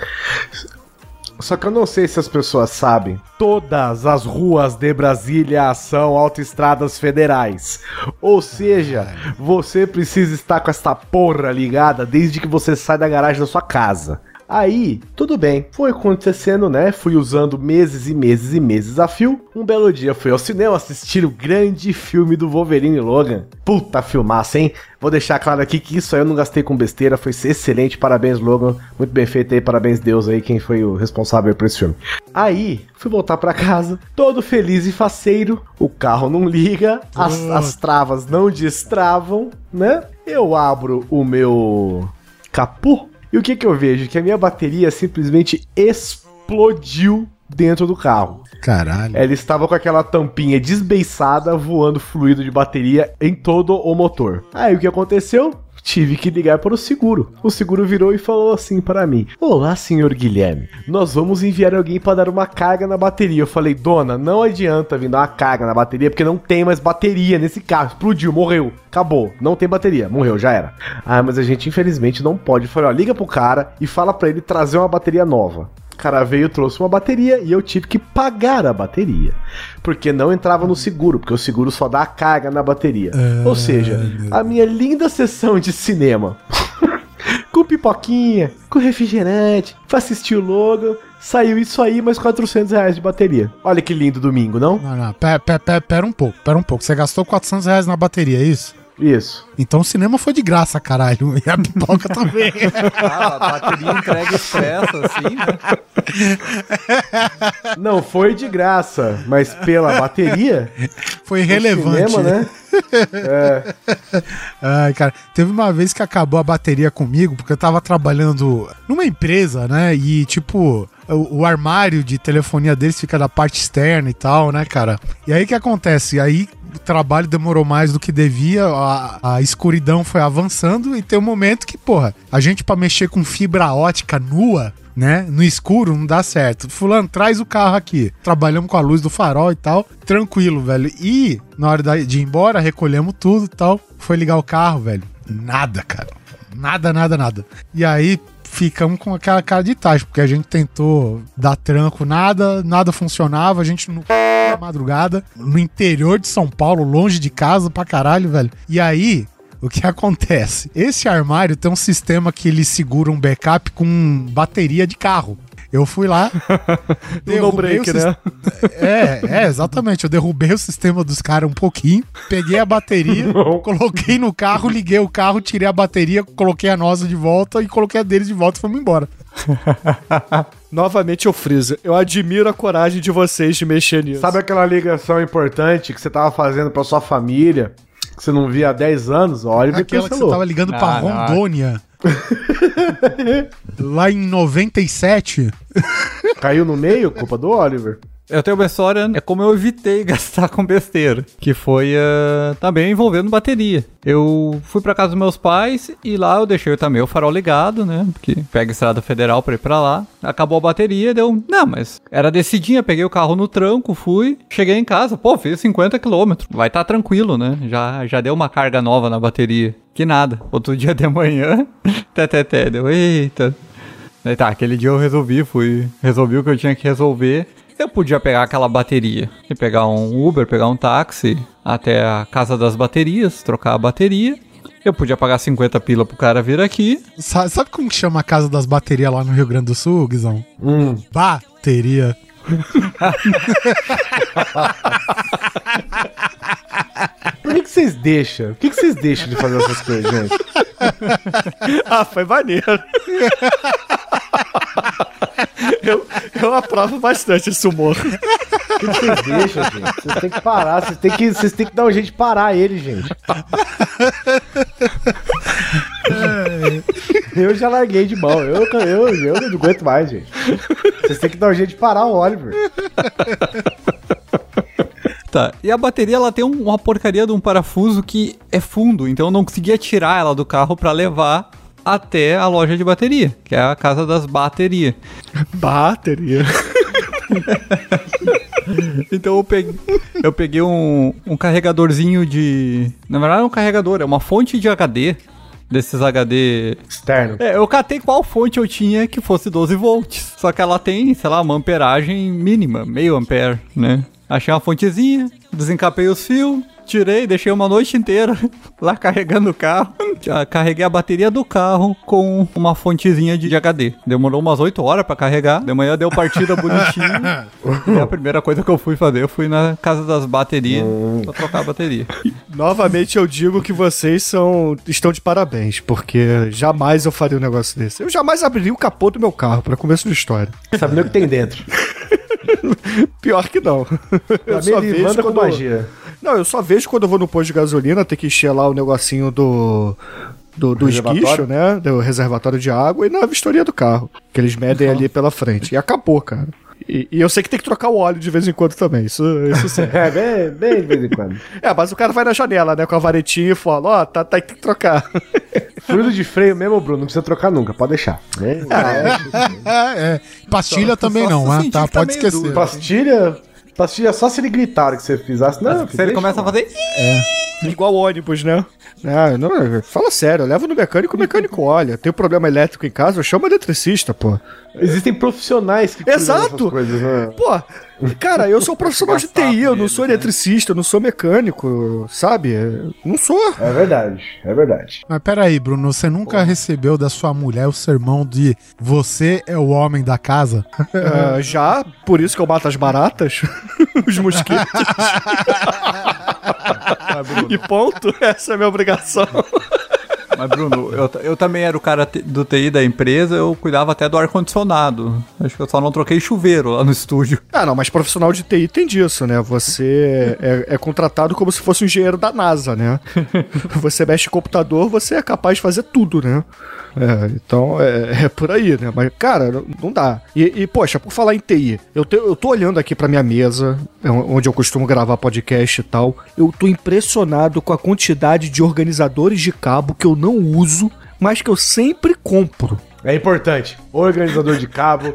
Só que eu não sei se as pessoas sabem. Todas as ruas de Brasília são autoestradas federais. Ou seja, você precisa estar com essa porra ligada desde que você sai da garagem da sua casa. Aí, tudo bem, foi acontecendo, né? Fui usando meses e meses e meses a fio. Um belo dia fui ao cinema assistir o grande filme do Wolverine Logan. Puta filmaça, hein? Vou deixar claro aqui que isso aí eu não gastei com besteira, foi excelente. Parabéns, Logan. Muito bem feito aí, parabéns, Deus aí, quem foi o responsável por esse filme. Aí, fui voltar pra casa, todo feliz e faceiro. O carro não liga, as, as travas não destravam, né? Eu abro o meu capô e o que que eu vejo? Que a minha bateria simplesmente explodiu dentro do carro. Caralho. Ela estava com aquela tampinha desbeiçada, voando fluido de bateria em todo o motor. Aí o que aconteceu? Tive que ligar para o seguro. O seguro virou e falou assim para mim: Olá, senhor Guilherme. Nós vamos enviar alguém para dar uma carga na bateria. Eu falei: Dona, não adianta vir dar uma carga na bateria porque não tem mais bateria nesse carro. Explodiu, morreu, acabou. Não tem bateria, morreu, já era. Ah, mas a gente infelizmente não pode. Eu falei: Ó, liga pro cara e fala para ele trazer uma bateria nova. O cara veio, trouxe uma bateria e eu tive que pagar a bateria. Porque não entrava no seguro, porque o seguro só dá a carga na bateria. Ou seja, a minha linda sessão de cinema. com pipoquinha, com refrigerante, pra assistir o logo. Saiu isso aí, mais 400 reais de bateria. Olha que lindo domingo, não? Não, não, pera, pera, pera, pera um pouco, pera um pouco. Você gastou 400 reais na bateria, é isso? Isso. Então o cinema foi de graça, caralho. E a pipoca também. Ah, a bateria entrega expressa, assim, né? Não foi de graça, mas pela bateria, Foi relevante. cinema, né? Ai, cara, teve uma vez que acabou a bateria comigo, porque eu tava trabalhando numa empresa, né? E, tipo, o, armário de telefonia deles fica da parte externa e tal, né, cara? E aí que acontece? Aí o trabalho demorou mais do que devia, a, a escuridão foi avançando e tem um momento que, porra, a gente pra mexer com fibra ótica nua. Né? No escuro não dá certo. Fulano, traz o carro aqui. Trabalhamos com a luz do farol e tal. Tranquilo, velho. E na hora de ir embora, recolhemos tudo e tal. Foi ligar o carro, velho. Nada, cara. Nada, nada, nada. E aí ficamos com aquela cara de taxa, porque a gente tentou dar tranco, nada, nada funcionava. A gente no da madrugada, no interior de São Paulo, longe de casa pra caralho, velho. E aí, o que acontece? Esse armário tem um sistema que ele segura um backup com bateria de carro. Eu fui lá, no break, né? É, é, exatamente. Eu derrubei o sistema dos caras um pouquinho, peguei a bateria, coloquei no carro, liguei o carro, tirei a bateria, coloquei a nossa de volta e coloquei a deles de volta e fomos embora. Novamente eu friso. Eu admiro a coragem de vocês de mexer nisso. Sabe aquela ligação importante que você tava fazendo pra sua família, que você não via há 10 anos? Olha, me Aquela que você tava ligando pra Ah, não. Lá em 97. Caiu no meio, culpa do Oliver. Eu tenho uma história, é como eu evitei gastar com besteira, que foi ah, também envolvendo bateria. Eu fui pra casa dos meus pais e lá eu deixei também o farol ligado, né? Porque pega estrada federal pra ir pra lá. Acabou a bateria, deu. Não, mas era descidinha, peguei o carro no tranco, fui, cheguei em casa, pô, fiz 50 km. Vai tá tranquilo, né? Já, já deu uma carga nova na bateria. Que nada. Outro dia de manhã, teteté, deu, eita. Aí tá, aquele dia eu resolvi, fui, resolvi o que eu tinha que resolver. Eu podia pegar aquela bateria e pegar um Uber, pegar um táxi até a casa das baterias, trocar a bateria. Eu podia pagar 50 pila pro cara vir aqui. Sa- Sabe como que chama a casa das baterias lá no Rio Grande do Sul, Guizão? Hum. Bateria. Por que, que vocês deixam? Por que, que vocês deixam de fazer essas coisas, gente? Ah, foi maneiro. Eu, eu aprovo bastante esse humor. Por que, que vocês deixam, gente? Vocês têm que parar, vocês têm que, vocês têm que dar um jeito de parar ele, gente. Eu já larguei de mão. Eu, eu, eu não aguento mais, gente. Vocês têm que dar um jeito de parar o Oliver. Tá. E a bateria ela tem um- uma porcaria de um parafuso que é fundo, então eu não conseguia tirar ela do carro pra levar até a loja de bateria, que é a casa das baterias. Bateria. Então eu peguei, eu peguei um, um carregadorzinho de. Na verdade, não é um carregador, é uma fonte de HD. Desses HD. Externo. É, eu catei qual fonte eu tinha que fosse 12 volts. Só que ela tem, sei lá, uma amperagem mínima, meio ampere, né? Achei uma fontezinha, desencapei os fios, tirei, deixei uma noite inteira lá carregando o carro. Já Carreguei a bateria do carro com uma fontezinha de HD. Demorou umas 8 horas pra carregar. De manhã deu partida bonitinho. e a primeira coisa que eu fui fazer, eu fui na casa das baterias pra trocar a bateria. Novamente eu digo que vocês são estão de parabéns, porque jamais eu faria um negócio desse. Eu jamais abriria o capô do meu carro, pra começo de história. Sabe nem o que tem dentro. Pior que não. Pra mim, ele manda com magia. Não, eu só vejo quando eu vou no posto de gasolina, ter que encher lá o negocinho do. Do, do esguicho, né? Do reservatório de água e na vistoria do carro. Que eles medem ali pela frente. E acabou, cara. E, e eu sei que tem que trocar o óleo de vez em quando também. Isso, isso sim. É, bem, bem de vez em quando. é, mas o cara vai na janela, né? Com a varetinha e fala: Ó, tá, tá, tem que trocar. Fluido de freio mesmo, Bruno, não precisa trocar nunca, pode deixar. É, é, pastilha também só não, ah, sentir tá? tá Pode esquecer. duro. pastilha, pastilha só se ele gritar que você fizesse. Não, Se ele começa a fazer. Igual ônibus, né? Ah, não, fala sério, eu levo no mecânico, o mecânico olha. Tem um problema elétrico em casa, eu chamo o eletricista, pô. Existem profissionais que Exato. coisas, né? Pô, cara, eu sou profissional de TI, eu não sou eletricista, eu não sou mecânico, sabe? Não sou. É verdade, é verdade. Mas peraí, Bruno, você nunca recebeu da sua mulher o sermão de você é o homem da casa? Ah, já, por isso que eu mato as baratas, os mosquitos. e ponto, essa é a minha obrigação. Mas, Bruno, eu, eu também era o cara do TI da empresa, eu cuidava até do ar-condicionado. Acho que eu só não troquei chuveiro lá no estúdio. Ah, não, mas profissional de TI tem disso, né? Você é, é contratado como se fosse um engenheiro da NASA, né? Você mexe computador, você é capaz de fazer tudo, né? É, então é, é por aí, né? Mas, cara, não- não dá. E, e, poxa, por falar em TI, eu, te- eu tô olhando aqui pra minha mesa, é onde eu costumo gravar podcast e tal. Eu tô impressionado com a quantidade de organizadores de cabo que eu não uso, mas que eu sempre compro. É importante. Organizador de cabo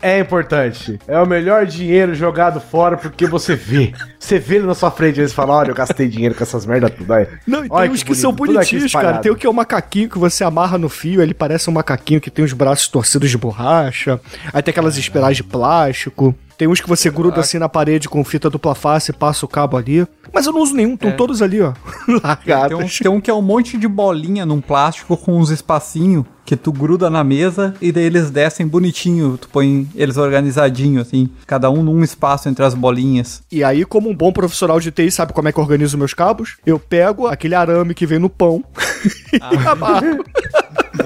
é importante. É o melhor dinheiro jogado fora porque você vê. Você vê ele na sua frente e eles falam: olha, eu gastei dinheiro com essas merdas tudo aí. Não, e Olha tem uns que, bonito, são bonitinhos, cara. Tem o que é um macaquinho que você amarra no fio, ele parece um macaquinho que tem os braços torcidos de borracha. Aí tem aquelas espirais de plástico. Tem uns que você gruda assim na parede com fita dupla face e passa o cabo ali. Mas eu não uso nenhum, estão todos ali, ó. Largados. Tem um, tem um que é um monte de bolinha num plástico com uns espacinhos que tu gruda na mesa e daí eles descem bonitinho. Tu põe eles organizadinho, assim, cada um num espaço entre as bolinhas. E aí, como um bom profissional de TI, sabe como é que eu organizo meus cabos? Eu pego aquele arame que vem no pão e amarro.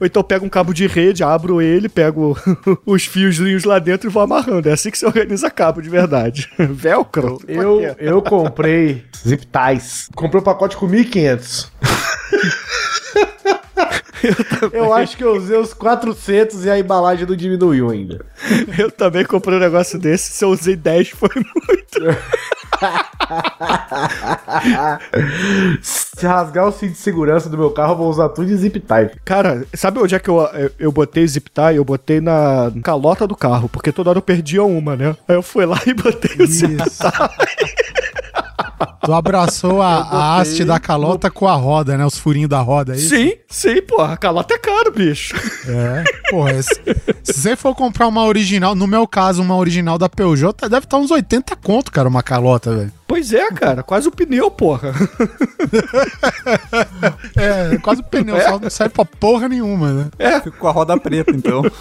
ou, então pego um cabo de rede, abro ele, pego os fiozinhos lá dentro e vou amarrando. É assim que se organiza cabo de verdade. Velcro. Eu, eu comprei zip ties. Comprei um pacote com 1.500. Eu, acho que eu usei os 400 e a embalagem não diminuiu ainda. Eu também comprei um negócio desse. Se eu usei 10, foi muito. Se rasgar o cinto de segurança do meu carro, eu vou usar tudo de zip tie. Cara, sabe onde é que eu, eu, eu botei zip tie? Eu botei na calota do carro, porque toda hora eu perdia uma, né? Aí eu fui lá e botei o zip tie. Tu abraçou a, a haste da calota com a roda, né? Os furinhos da roda aí. Sim, sim, porra. A calota é caro, bicho. É, porra. Se, se você for comprar uma original, no meu caso, uma original da Peugeot, tá- deve estar uns 80 conto, cara, uma calota, velho. Pois é, cara. Quase o pneu, porra. É, quase o pneu, só não serve pra porra nenhuma, né? Fico com a roda preta, então.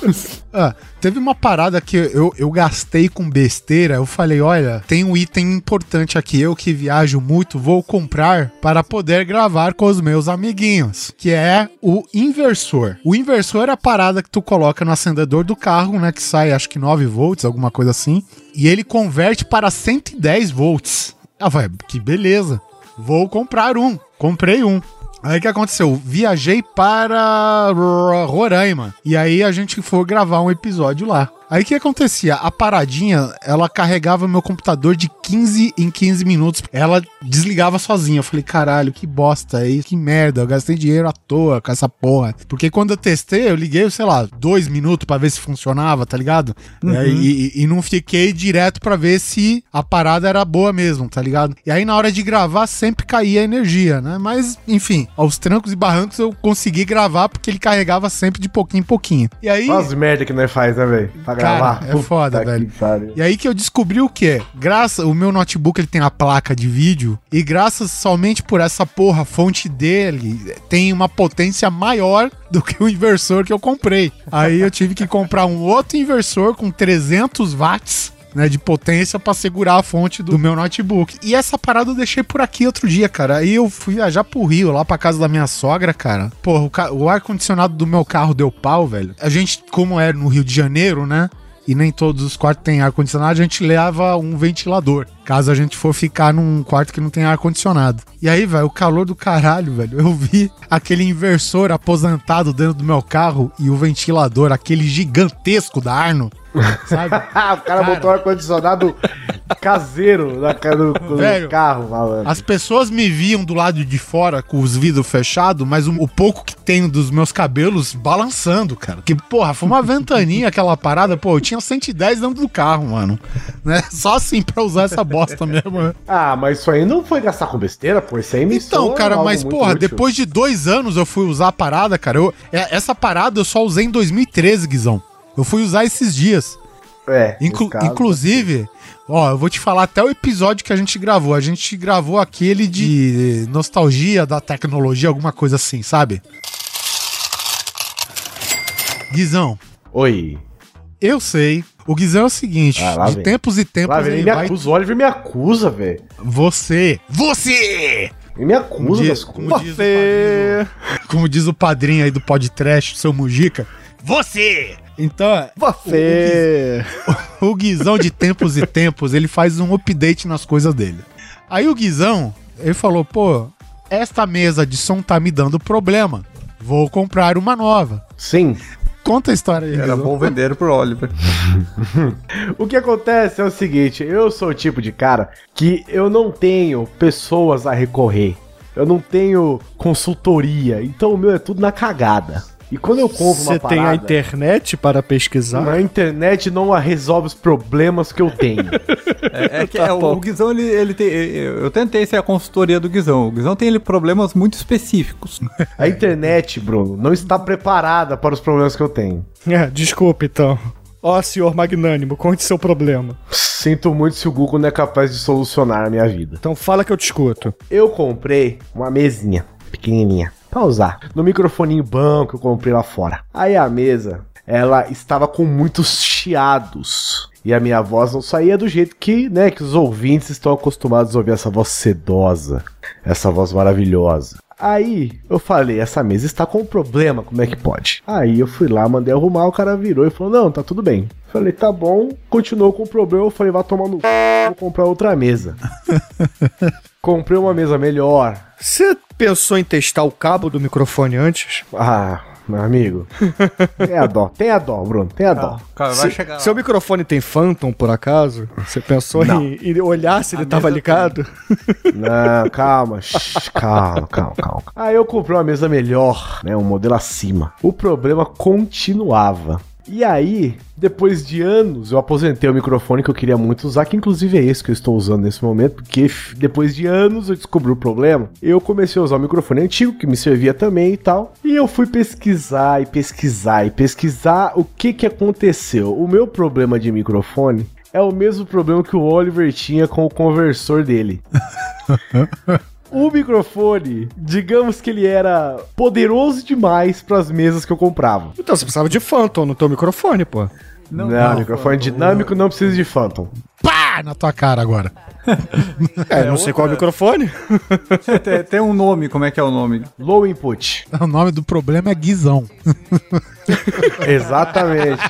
Ah, teve uma parada que eu, eu gastei com besteira. Eu falei: olha, tem um item importante aqui. Eu que viajo muito, vou comprar para poder gravar com os meus amiguinhos. Que é o inversor. O inversor é a parada que tu coloca no acendedor do carro, né? Que sai acho que 9 volts, alguma coisa assim. E ele converte para 110 volts. Ah, vai, que beleza. Vou comprar um. Comprei um. Aí o que aconteceu? Viajei para Ro- Roraima. E aí a gente foi gravar um episódio lá. Aí o que acontecia? A paradinha, ela carregava meu computador de 15 em 15 minutos. Ela desligava sozinha. Eu falei, caralho, que bosta aí, que merda. Eu gastei dinheiro à toa com essa porra. Porque quando eu testei, eu liguei, sei lá, dois minutos pra ver se funcionava, tá ligado? É, e, e- e não fiquei direto pra ver se a parada era boa mesmo, tá ligado? E aí na hora de gravar sempre caía a energia, né? Mas, enfim, aos trancos e barrancos eu consegui gravar porque ele carregava sempre de pouquinho em pouquinho. E aí. Olha as merda que nós faz, né, velho? Cara, é foda, velho. E aí que eu descobri o quê? Graças, o meu notebook ele tem a placa de vídeo e graças somente por essa porra, a fonte dele tem uma potência maior do que o inversor que eu comprei. Aí eu tive que comprar um outro inversor com 300 watts. Né, de potência pra segurar a fonte do meu notebook. E essa parada eu deixei por aqui outro dia, cara. Aí eu fui viajar pro Rio, lá pra casa da minha sogra, cara. Porra, o, ca- o ar-condicionado do meu carro deu pau, velho. A gente, como é no Rio de Janeiro, né? e nem todos os quartos têm ar-condicionado, a gente leva um ventilador. Caso a gente for ficar num quarto que não tem ar-condicionado. E aí, velho, o calor do caralho, velho. Eu vi aquele inversor aposentado dentro do meu carro e o ventilador, aquele gigantesco da Arno. Sabe? O cara, Cara. botou ar-condicionado caseiro na cara do, do Velho, carro, malandro. As pessoas me viam do lado de fora com os vidros fechados, mas o, o pouco que tenho dos meus cabelos balançando, cara. Que, porra, foi uma ventaninha aquela parada. Pô, eu tinha 110 dentro do carro, mano. Né? Só assim pra usar essa bosta mesmo, né? Ah, mas isso aí não foi gastar com besteira, pô. Isso aí me Então, cara, mas, porra, útil. depois de dois anos eu fui usar a parada, cara. Eu, é- essa parada eu só usei em 2013, Guizão. Eu fui usar esses dias. É, Inclu- caso, inclusive, ó, eu vou te falar até o episódio que a gente gravou. A gente gravou aquele de nostalgia da tecnologia, alguma coisa assim, sabe? Guizão, Oi. eu sei. O Guizão é o seguinte: Ah, de vem. tempos e tempos Lá, ele ele me vai. acusa, o Oliver me acusa, velho. Você! Você! Ele me Como acusa das como coisas. diz o padrinho, como diz o padrinho aí do podcast, seu Mujica. Você! Então, Você. o Guizão de tempos e tempos, ele faz um update nas coisas dele. Aí o Guizão, ele falou, pô, esta mesa de som tá me dando problema. Vou comprar uma nova. Sim. Conta a história aí, Era bom vender pro Oliver. O que acontece é o seguinte, eu sou o tipo de cara que eu não tenho pessoas a recorrer. Eu não tenho consultoria, então o meu é tudo na cagada. E quando eu compro uma Você tem a parada, internet para pesquisar? a internet não resolve os problemas que eu tenho. É, é que Tá é, o, Guizão, ele, ele tem. Eu, tentei ser a consultoria do Guizão. O Guizão tem ele, problemas muito específicos. A internet, Bruno, não está preparada para os problemas que eu tenho. É, desculpa então. Ó, senhor magnânimo, conte seu problema. Sinto muito se o Google não é capaz de solucionar a minha vida. Então fala que eu te escuto. Eu comprei uma mesinha pequenininha pra usar no microfoninho bom que eu comprei lá fora. Aí a mesa, ela estava com muitos chiados. E a minha voz não saía do jeito que, né, que os ouvintes estão acostumados a ouvir essa voz sedosa, essa voz maravilhosa. Aí eu falei, essa mesa está com problema, como é que pode? Aí eu fui lá, mandei arrumar, o cara virou e falou: Não, tá tudo bem. Falei, tá bom, continuou com o problema. Eu falei, vai tomar no c... vou comprar outra mesa. Comprei uma mesa melhor. Você pensou em testar o cabo do microfone antes? Ah, meu amigo. Tem a dó, tem a dó, Bruno, tem a dó. Cara, vai Se- chegar lá. Seu microfone tem Phantom, por acaso? Você pensou em, em olhar se ele tava ligado? Não, calma, shh, calma, calma, calma. Aí eu comprei uma mesa melhor, né, um modelo acima. O problema continuava. E aí, depois de anos, eu aposentei o microfone que eu queria muito usar, que inclusive é esse que eu estou usando nesse momento, porque depois de anos eu descobri o problema. Eu comecei a usar o microfone antigo, que me servia também e tal. E eu fui pesquisar e pesquisar e pesquisar o que que aconteceu. O meu problema de microfone é o mesmo problema que o Oliver tinha com o conversor dele. O microfone, digamos que ele era poderoso demais para as mesas que eu comprava. Então você precisava de Phantom no teu microfone, pô. Não, microfone dinâmico não precisa de Phantom. Pá! Na tua cara agora. É, não sei qual é o microfone. tem, tem um nome, como é que é o nome? Low input. O nome do problema é Guizão. Exatamente.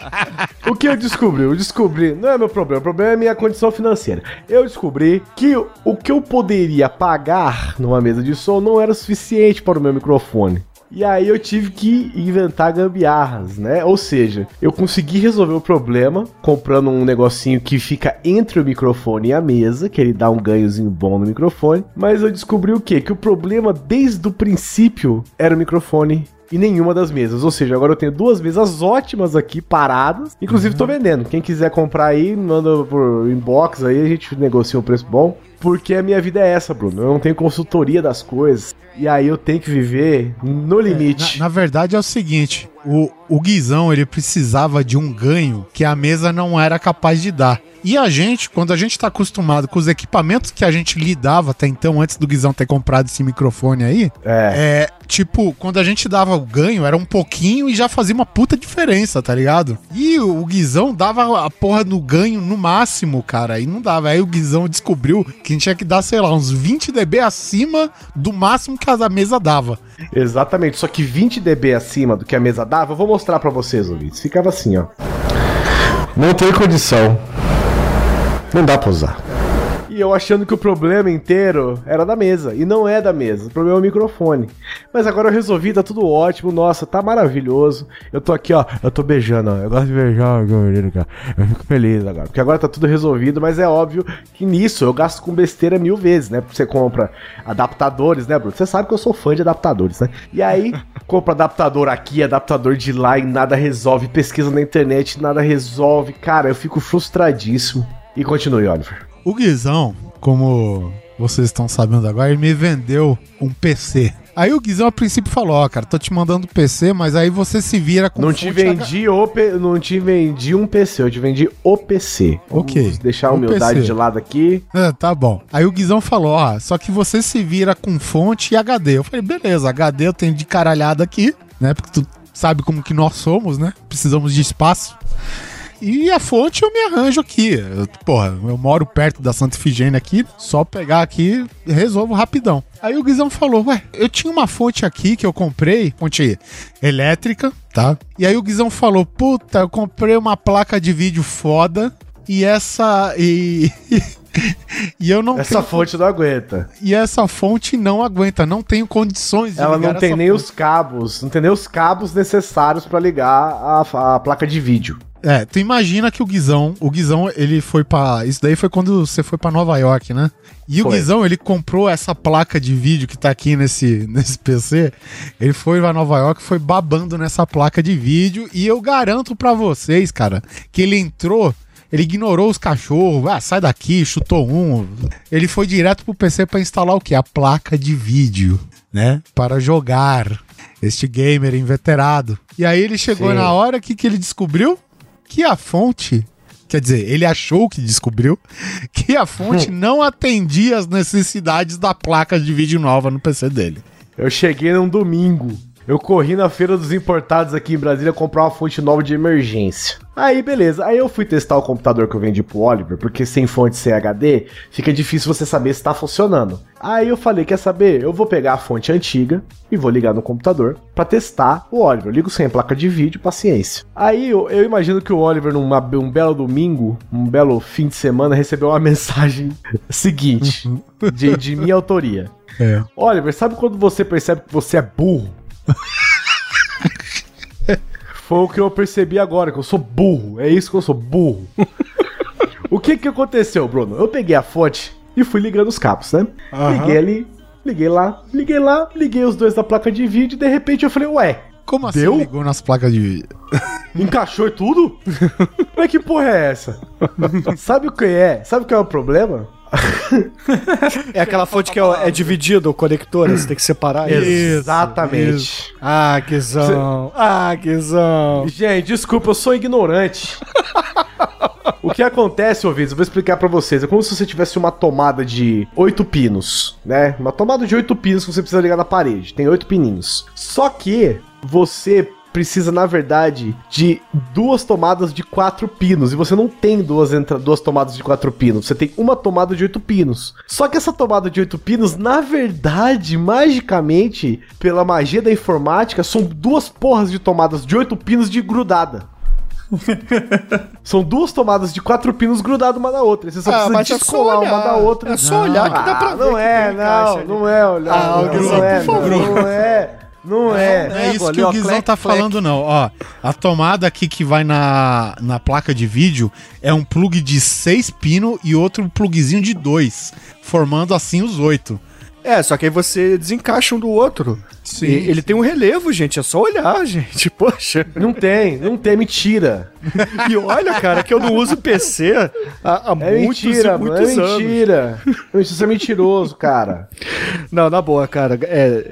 o que eu descobri? Eu descobri, não é meu problema, o problema é minha condição financeira. Eu descobri que o que eu poderia pagar numa mesa de som não era suficiente para o meu microfone. E aí eu tive que inventar gambiarras, né? Ou seja, eu consegui resolver o problema comprando um negocinho que fica entre o microfone e a mesa, que ele dá um ganhozinho bom no microfone. Mas eu descobri o quê? Que o problema desde o princípio era o microfone e nenhuma das mesas. Ou seja, agora eu tenho duas mesas ótimas aqui, paradas. Inclusive, tô vendendo. Quem quiser comprar aí, manda por inbox aí, a gente negocia um preço bom. Porque a minha vida é essa, Bruno. Eu não tenho consultoria das coisas. E aí eu tenho que viver no limite. Na, na verdade é o seguinte, o, o Guizão ele precisava de um ganho que a mesa não era capaz de dar. E a gente, quando a gente tá acostumado com os equipamentos que a gente lidava até então, antes do Guizão ter comprado esse microfone aí, É. é, tipo, quando a gente dava o ganho, era um pouquinho e já fazia uma puta diferença, tá ligado? E o, o Guizão dava a porra no ganho no máximo, cara, e não dava. Aí o Guizão descobriu que a gente tinha que dar, sei lá, uns 20 dB acima do máximo que a mesa dava. Exatamente. Só que 20 dB acima do que a mesa dava, eu vou mostrar pra vocês, ouvintes. Ficava assim, ó. Não tem condição. Não dá pra usar. E eu achando que o problema inteiro era da mesa. E não é da mesa. O problema é o microfone. Mas agora eu resolvi, tá tudo ótimo. Nossa, tá maravilhoso. Eu tô aqui, ó. Eu tô beijando, ó. Eu gosto de beijar o menino, cara. Eu fico feliz agora. Porque agora tá tudo resolvido. Mas é óbvio que nisso eu gasto com besteira mil vezes, né? Porque você compra adaptadores, né, Bruno? Você sabe que eu sou fã de adaptadores, né? E aí, compra adaptador aqui, adaptador de lá e nada resolve. Pesquisa na internet, nada resolve. Cara, eu fico frustradíssimo. E continue, Oliver. O Guizão, como vocês estão sabendo agora, ele me vendeu um PC. Aí o Guizão a princípio falou, ó, cara, tô te mandando PC, mas aí você se vira com Não te fonte vendi o P- não te vendi um PC, eu te vendi o PC. Ok. Vamos deixar a humildade PC. de lado aqui. Ah, tá bom. Aí o Guizão falou, ó, só que você se vira com fonte e HD. Eu falei, beleza, HD eu tenho de caralhada aqui, né? Porque tu sabe como que nós somos, né? Precisamos de espaço. E a fonte eu me arranjo aqui. Eu, porra, eu moro perto da Santa Ifigênia aqui, só pegar aqui e resolvo rapidão. Aí o Guizão falou, ué, eu tinha uma fonte aqui que eu comprei, fonte elétrica, tá? E aí o Guizão falou, puta, eu comprei uma placa de vídeo foda e essa... E... e eu não Essa tenho- fonte não aguenta. e essa fonte não aguenta, não tenho condições de Ela não tem nem fonte. os cabos, não tem nem os cabos necessários pra ligar a, a placa de vídeo. É, tu imagina que o Guizão, o Guizão, ele foi pra. Isso daí foi quando você foi pra Nova York, né? E o Foi. Guizão, ele comprou essa placa de vídeo que tá aqui nesse, nesse PC. Ele foi pra Nova York, foi babando nessa placa de vídeo. E eu garanto pra vocês, cara, que ele entrou. Ele ignorou os cachorros, ah, sai daqui, chutou um. Ele foi direto pro PC pra instalar o quê? A placa de vídeo, né? Para jogar este gamer inveterado. E aí ele chegou Sim. na hora que, que ele descobriu que a fonte, quer dizer, ele achou que descobriu que a fonte não atendia as necessidades da placa de vídeo nova no PC dele. Eu cheguei num domingo. Eu corri na feira dos importados aqui em Brasília comprar uma fonte nova de emergência. Aí, beleza. Aí eu fui testar o computador que eu vendi pro Oliver, porque sem fonte CHD fica difícil você saber se tá funcionando. Aí eu falei, quer saber? Eu vou pegar a fonte antiga e vou ligar no computador pra testar o Oliver. Eu ligo sem placa de vídeo, paciência. Aí eu, eu imagino que o Oliver, num um belo domingo, um belo fim de semana, recebeu uma mensagem seguinte, de, de minha autoria. É. Oliver, sabe quando você percebe que você é burro? Foi o que eu percebi agora, que eu sou burro. É isso que eu sou, burro. o que que aconteceu, Bruno? Eu peguei a fonte e fui ligando os cabos, né? Liguei ali, liguei lá, liguei lá, liguei os dois da placa de vídeo e de repente eu falei, ué, Como assim Deu? ligou nas placas de vídeo? encaixou e tudo? Mas que porra é essa? Sabe o que é? Sabe o que é o problema? É aquela fonte que é, é dividida, o conector, você tem que separar isso. Exatamente. Ah, quezão. Ah, quezão. Gente, desculpa, eu sou ignorante. O que acontece, ouvintes, eu vou explicar pra vocês. É como se você tivesse uma tomada de oito pinos, né? Uma tomada de oito pinos que você precisa ligar na parede. Tem oito pininhos. Só que você precisa, na verdade, de duas tomadas de quatro pinos. E você não tem duas, entra duas tomadas de quatro pinos. Você tem uma tomada de oito pinos. Só que essa tomada de oito pinos, na verdade, magicamente, pela magia da informática, são duas porras de tomadas de oito pinos de grudada. São duas tomadas de quatro pinos grudadas uma na outra. Você só Ah, precisa é descolar uma olhar. da outra. É só olhar que dá pra Ah, ver Não é, não, não é olhar. Ah, não, Guizão, não é, por favor. Não, não é. Não é. É isso que o Guizão clec, tá clec. falando, não. Ó, a tomada aqui que vai na, na placa de vídeo é um plug de seis pino e outro plugzinho de dois, formando assim os oito. É, só que aí você desencaixa um do outro. Sim. E ele tem um relevo, gente. É só olhar, gente. Poxa. Não tem, não tem, mentira. E olha, cara, que eu não uso PC há, há É muitos mentira, e mano, muitos é anos. mentira. Isso é mentiroso, cara. Não, na boa, cara. É,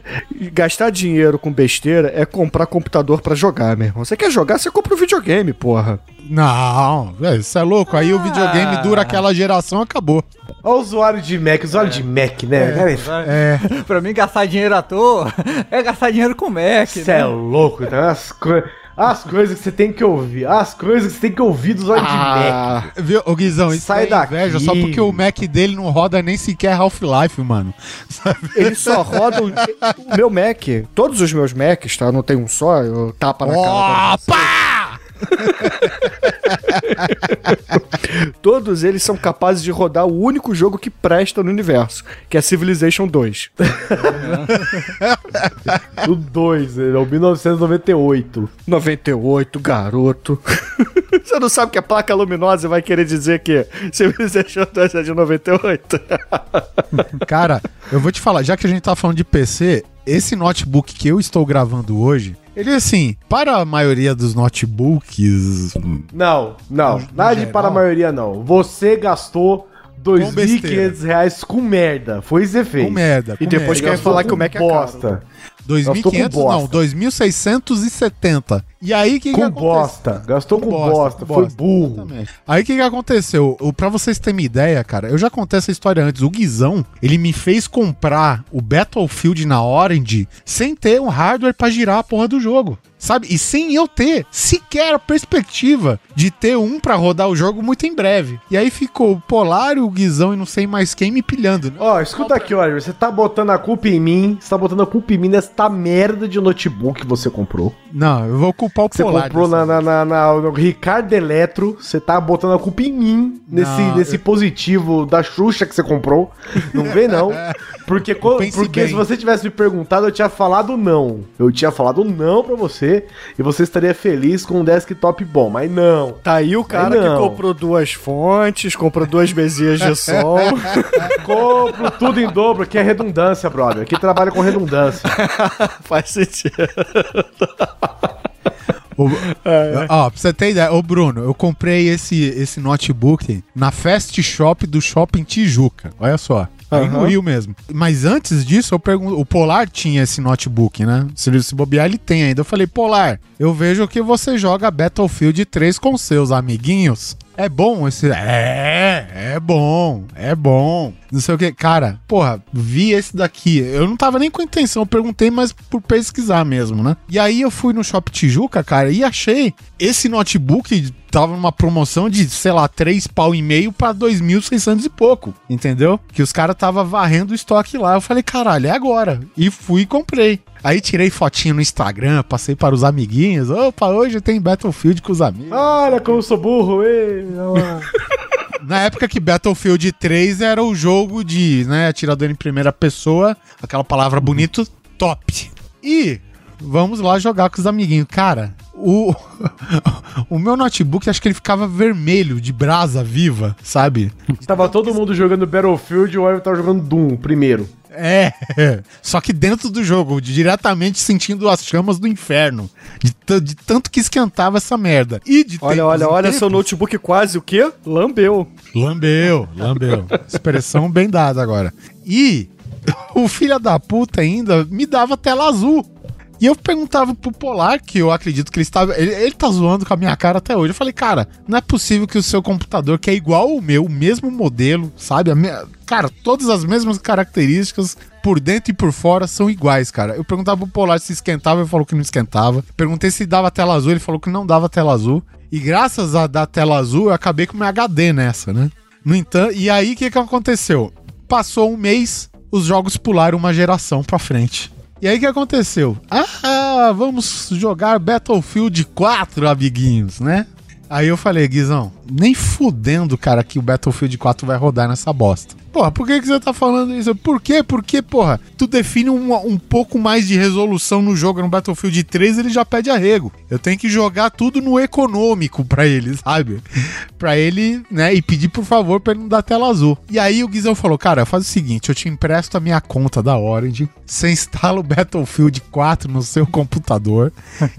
gastar dinheiro com besteira é comprar computador pra jogar, meu irmão. Você quer jogar, você compra um videogame, porra. Não, isso é louco. Aí o videogame dura aquela geração, acabou. Olha o usuário de Mac, usuário de Mac, né? Cara, É, pra mim, gastar dinheiro à toa é gastar dinheiro com Mac, Você é né? louco, então as, coi- as coisas que você tem que ouvir, as coisas que você tem que ouvir do usuário de Mac. viu, ô Guizão, isso Sai é inveja daqui. só porque o Mac dele não roda nem sequer Half-Life, mano. Sabe? Ele só roda o, o meu Mac. Todos os meus Macs, tá? Eu não tenho um só, eu tapa na cara. Opa! Todos eles são capazes de rodar o único jogo que presta no universo, que é Civilization 2. O 2, é o 1998. 98, garoto. Você não sabe que a placa luminosa vai querer dizer que Civilization 2 é de 98? Cara, eu vou te falar, já que a gente tá falando de PC, esse notebook que eu estou gravando hoje, ele assim, para a maioria dos notebooks, Não, não, No- no nada de geral. para a maioria não. Você gastou R$ besteira. 2.500 reais com merda. Foi isso que você fez. com merda. E com depois merda. quer falar que o Mac é caro. Bosta. Gastou com 2.500 não, bosta. 2.670. E aí o que que Com acontece? bosta. Gastou com, bosta. Foi burro. Exatamente. Aí o que, que aconteceu? O, pra vocês terem uma ideia, cara, eu já contei essa história antes. O Guizão, ele me fez comprar o Battlefield na Orange sem ter um hardware pra girar a porra do jogo. Sabe? E sem eu ter sequer a perspectiva de ter um pra rodar o jogo muito em breve. E aí ficou o Polar, o Guizão e não sei mais quem me pilhando. né? Ó, escuta aqui, Oliver. Você tá botando a culpa em mim. Você tá botando a culpa em mim nessa merda de notebook que você comprou. Não, eu vou culpar o Você Polar. comprou dessa na, na, na, na- no Ricardo Eletro. Você tá botando a culpa em mim nesse, Não, nesse positivo da Xuxa que você comprou. Não vem, não. Porque, porque bem. se você tivesse me perguntado, eu tinha falado não. Eu tinha falado não pra você e você estaria feliz com um desktop bom. Mas não. Tá aí o cara Aí que comprou duas fontes, comprou duas mesinhas de som. Compro tudo em dobro. Aqui é redundância, brother. Aqui trabalha com redundância. Faz sentido. O- Ó, pra você ter ideia, ô Bruno, eu comprei esse, esse notebook na Fast Shop do Shopping Tijuca. Olha só. Aí no Aham. Rio mesmo. Mas antes disso, eu pergunto. O Polar tinha esse notebook, né? Se ele se bobear, ele tem ainda. Eu falei, Polar, eu vejo que você joga Battlefield 3 com seus amiguinhos. É bom esse. É, é bom, é bom. Não sei o que. Cara, porra, vi esse daqui. Eu não tava nem com intenção, eu perguntei, mas por pesquisar mesmo, né? E aí eu fui no Shop Tijuca, cara, e achei esse notebook tava numa promoção de, sei lá, 3 pau e meio pra 2.600 e pouco, entendeu? Que os caras tava varrendo o estoque lá. Eu falei, caralho, é agora. E fui e comprei. Aí tirei fotinho no Instagram, passei para os amiguinhos. Opa, hoje tem Battlefield com os amigos. Olha como eu sou burro, ei. Na época que Battlefield 3 era o jogo de, né, atirador em primeira pessoa, aquela palavra bonito, top. E vamos lá jogar com os amiguinhos. Cara, o, o meu notebook, acho que ele ficava vermelho, de brasa viva, sabe? Tava todo mundo jogando Battlefield e o Ivan tava jogando Doom primeiro. É, só que dentro do jogo, diretamente sentindo as chamas do inferno. De, de tanto que esquentava essa merda. E de Olha, olha, olha, tempos- seu notebook quase o quê? Lambeu. Lambeu, lambeu. Expressão bem dada agora. E o filho da puta ainda me dava tela azul. E eu perguntava pro Polar, que eu acredito que ele estava. Ele, ele tá zoando com a minha cara até hoje. Eu falei, cara, não é possível que o seu computador, que é igual ao meu, o mesmo modelo, sabe? A minha- cara, todas as mesmas características, por dentro e por fora, são iguais, cara. Eu perguntava pro Polar se esquentava, ele falou que não esquentava. Perguntei se dava tela azul, ele falou que não dava tela azul. E graças a dar tela azul, eu acabei com meu HD nessa, né? No entanto, e aí o que, que aconteceu? Passou um mês, os jogos pularam uma geração pra frente. E aí o que aconteceu? Ah, vamos jogar Battlefield 4, amiguinhos, né? Aí eu falei, Guizão, nem fudendo, cara, que o Battlefield 4 vai rodar nessa bosta. Porra, por que, que você tá falando isso? Por quê? Porque, porra, tu define um, um pouco mais de resolução no jogo no Battlefield 3, ele já pede arrego. Eu tenho que jogar tudo no econômico pra ele, sabe? pra ele, né, e pedir por favor pra ele não dar tela azul. E aí o Guizão falou, cara, faz o seguinte, eu te empresto a minha conta da Orange, você instala o Battlefield 4 no seu computador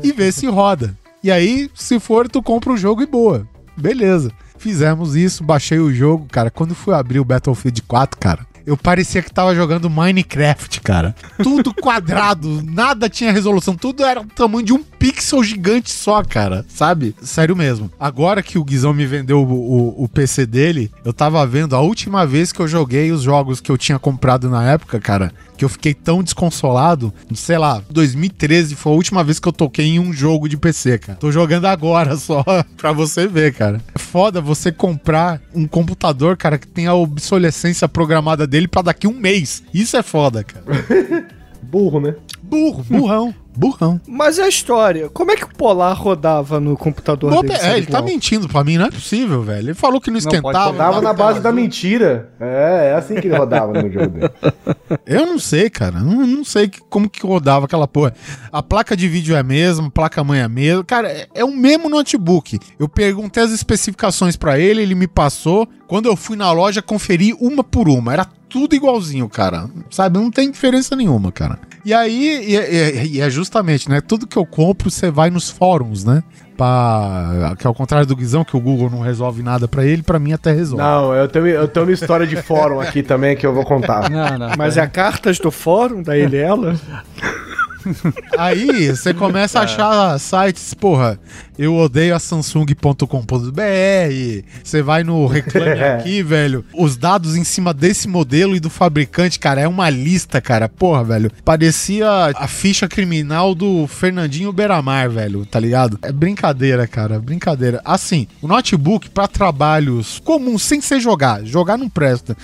e vê se roda. E aí, se for, tu compra o jogo e boa. Beleza. Fizemos isso, baixei o jogo, cara. Quando fui abrir o Battlefield 4, cara, eu parecia que tava jogando Minecraft, cara. Tudo quadrado, nada tinha resolução, tudo era o tamanho de um pixel gigante só, cara. Sabe? Sério mesmo. Agora que o Guizão me vendeu o, o- o PC dele, eu tava vendo a última vez que eu joguei os jogos que eu tinha comprado na época, cara, que eu fiquei tão desconsolado. Sei lá, 2013 foi a última vez que eu toquei em um jogo de PC, cara. Tô jogando agora só pra você ver, cara. É foda você comprar um computador, cara, que tem a obsolescência programada dele pra daqui um mês. Isso é foda, cara. Burro, né? Burro, burrão, burrão. Mas e a história? Como é que o Polar rodava no computador Boa dele? é, ele tá mentindo pra mim, não é possível, velho. Ele falou que não Não, esquentava. rodar. Rodava na base da mentira. É, é assim que ele rodava no jogo dele. Eu não sei, cara. Não, não sei que- como que rodava aquela porra. A placa de vídeo é a mesma, a placa-mãe é a mesma. Cara, é, é o mesmo notebook. Eu perguntei as especificações pra ele, ele me passou. Quando eu fui na loja, conferi uma por uma. Era tudo igualzinho, cara. Sabe? Não tem diferença nenhuma, cara. E aí, e, e- e é justamente, né? Tudo que eu compro, você vai nos fóruns, né? Pra, que é ao contrário do Guizão, que o Google não resolve nada pra ele, pra mim até resolve. Não, eu tenho, eu tenho uma história de fórum aqui também que eu vou contar. Não, não. Mas é cartas do fórum da ele e ela? Aí você começa a achar sites, porra, eu odeio a Samsung.com.br. Você vai no Reclame Aqui, velho. Os dados em cima desse modelo e do fabricante, cara, é uma lista, cara. Porra, velho. Parecia a ficha criminal do Fernandinho Beiramar, velho, tá ligado? É brincadeira, cara, brincadeira. Assim, o notebook pra trabalhos comuns, sem ser jogar, jogar não presta.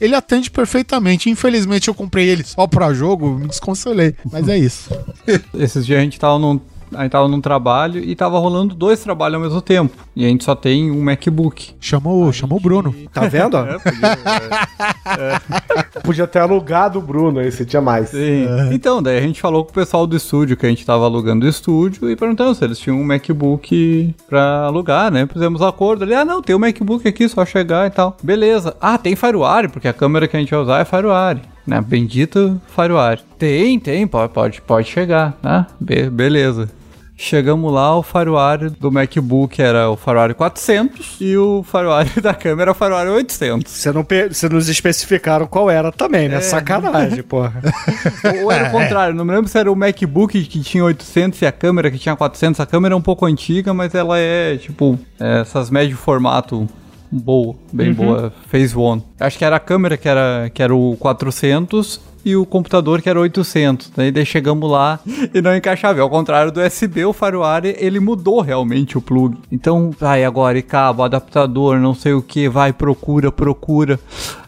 Ele atende perfeitamente. Infelizmente eu comprei ele só pra jogo, me desconsolei. Mas é isso. Esses dias a gente tava num. A gente tava num trabalho e tava rolando dois trabalhos ao mesmo tempo. E a gente só tem um MacBook. Chamou, chamou o Bruno. Tá vendo? ó? Podia ter alugado o Bruno aí, você tinha mais. Sim. Então, daí a gente falou com o pessoal do estúdio, que a gente tava alugando o estúdio, e perguntando se eles tinham um MacBook pra alugar, né? Fizemos acordo ali, ah não, tem um MacBook aqui, só chegar e tal. Beleza. Ah, tem FireWire, porque a câmera que a gente vai usar é FireWire. Né? Bendito FireWire. Tem, tem, pode, pode, chegar, né? Be- beleza. Chegamos lá, o firewire do MacBook era o firewire 400 e o firewire da câmera era o firewire 800. Você não, você nos especificaram qual era também, né? Sacanagem, porra. Ou era o contrário, não me lembro se era o MacBook que tinha 800 e a câmera que tinha 400. A câmera é um pouco antiga, mas ela é, tipo, é, essas médio formato boa, bem boa, Phase One. Acho que era a câmera que era, que era o 400 e o computador que era 800. Daí, daí chegamos lá e não encaixava. Ao contrário do USB, o FireWire, ele mudou realmente o plug. Então, vai agora, e cabo, adaptador, não sei o que, vai, procura, procura.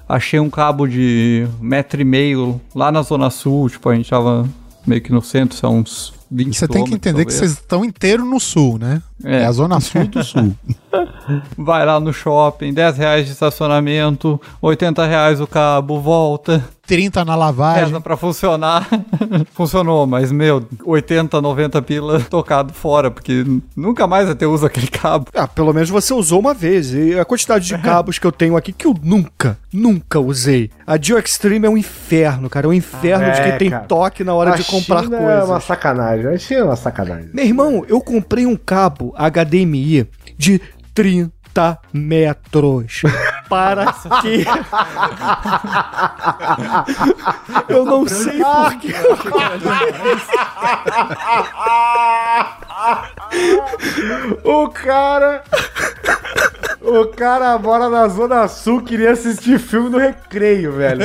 Achei um cabo de metro e meio lá na Zona Sul, tipo, a gente tava meio que no centro, são uns 20 você tem que entender que talvez. vocês estão inteiro no sul, né? É. É, a zona sul do sul. Vai lá no shopping, 10 reais de estacionamento, 80 reais o cabo, volta, 30 na lavagem. reza pra funcionar. Funcionou, mas, meu, 80, 90 pila tocado fora, porque nunca mais até uso aquele cabo. Ah, pelo menos você usou uma vez. E a quantidade de cabos que eu tenho aqui que eu nunca, nunca usei. A Dio Extreme é um inferno, cara. É um inferno Ah, de é, quem tem cara. toque na hora A de comprar China coisas. É uma sacanagem. A China é uma sacanagem. Meu irmão, eu comprei um cabo HDMI de 30 metros. Para quê? eu não sei porquê. O cara. O cara mora na Zona Sul queria assistir filme no recreio, velho.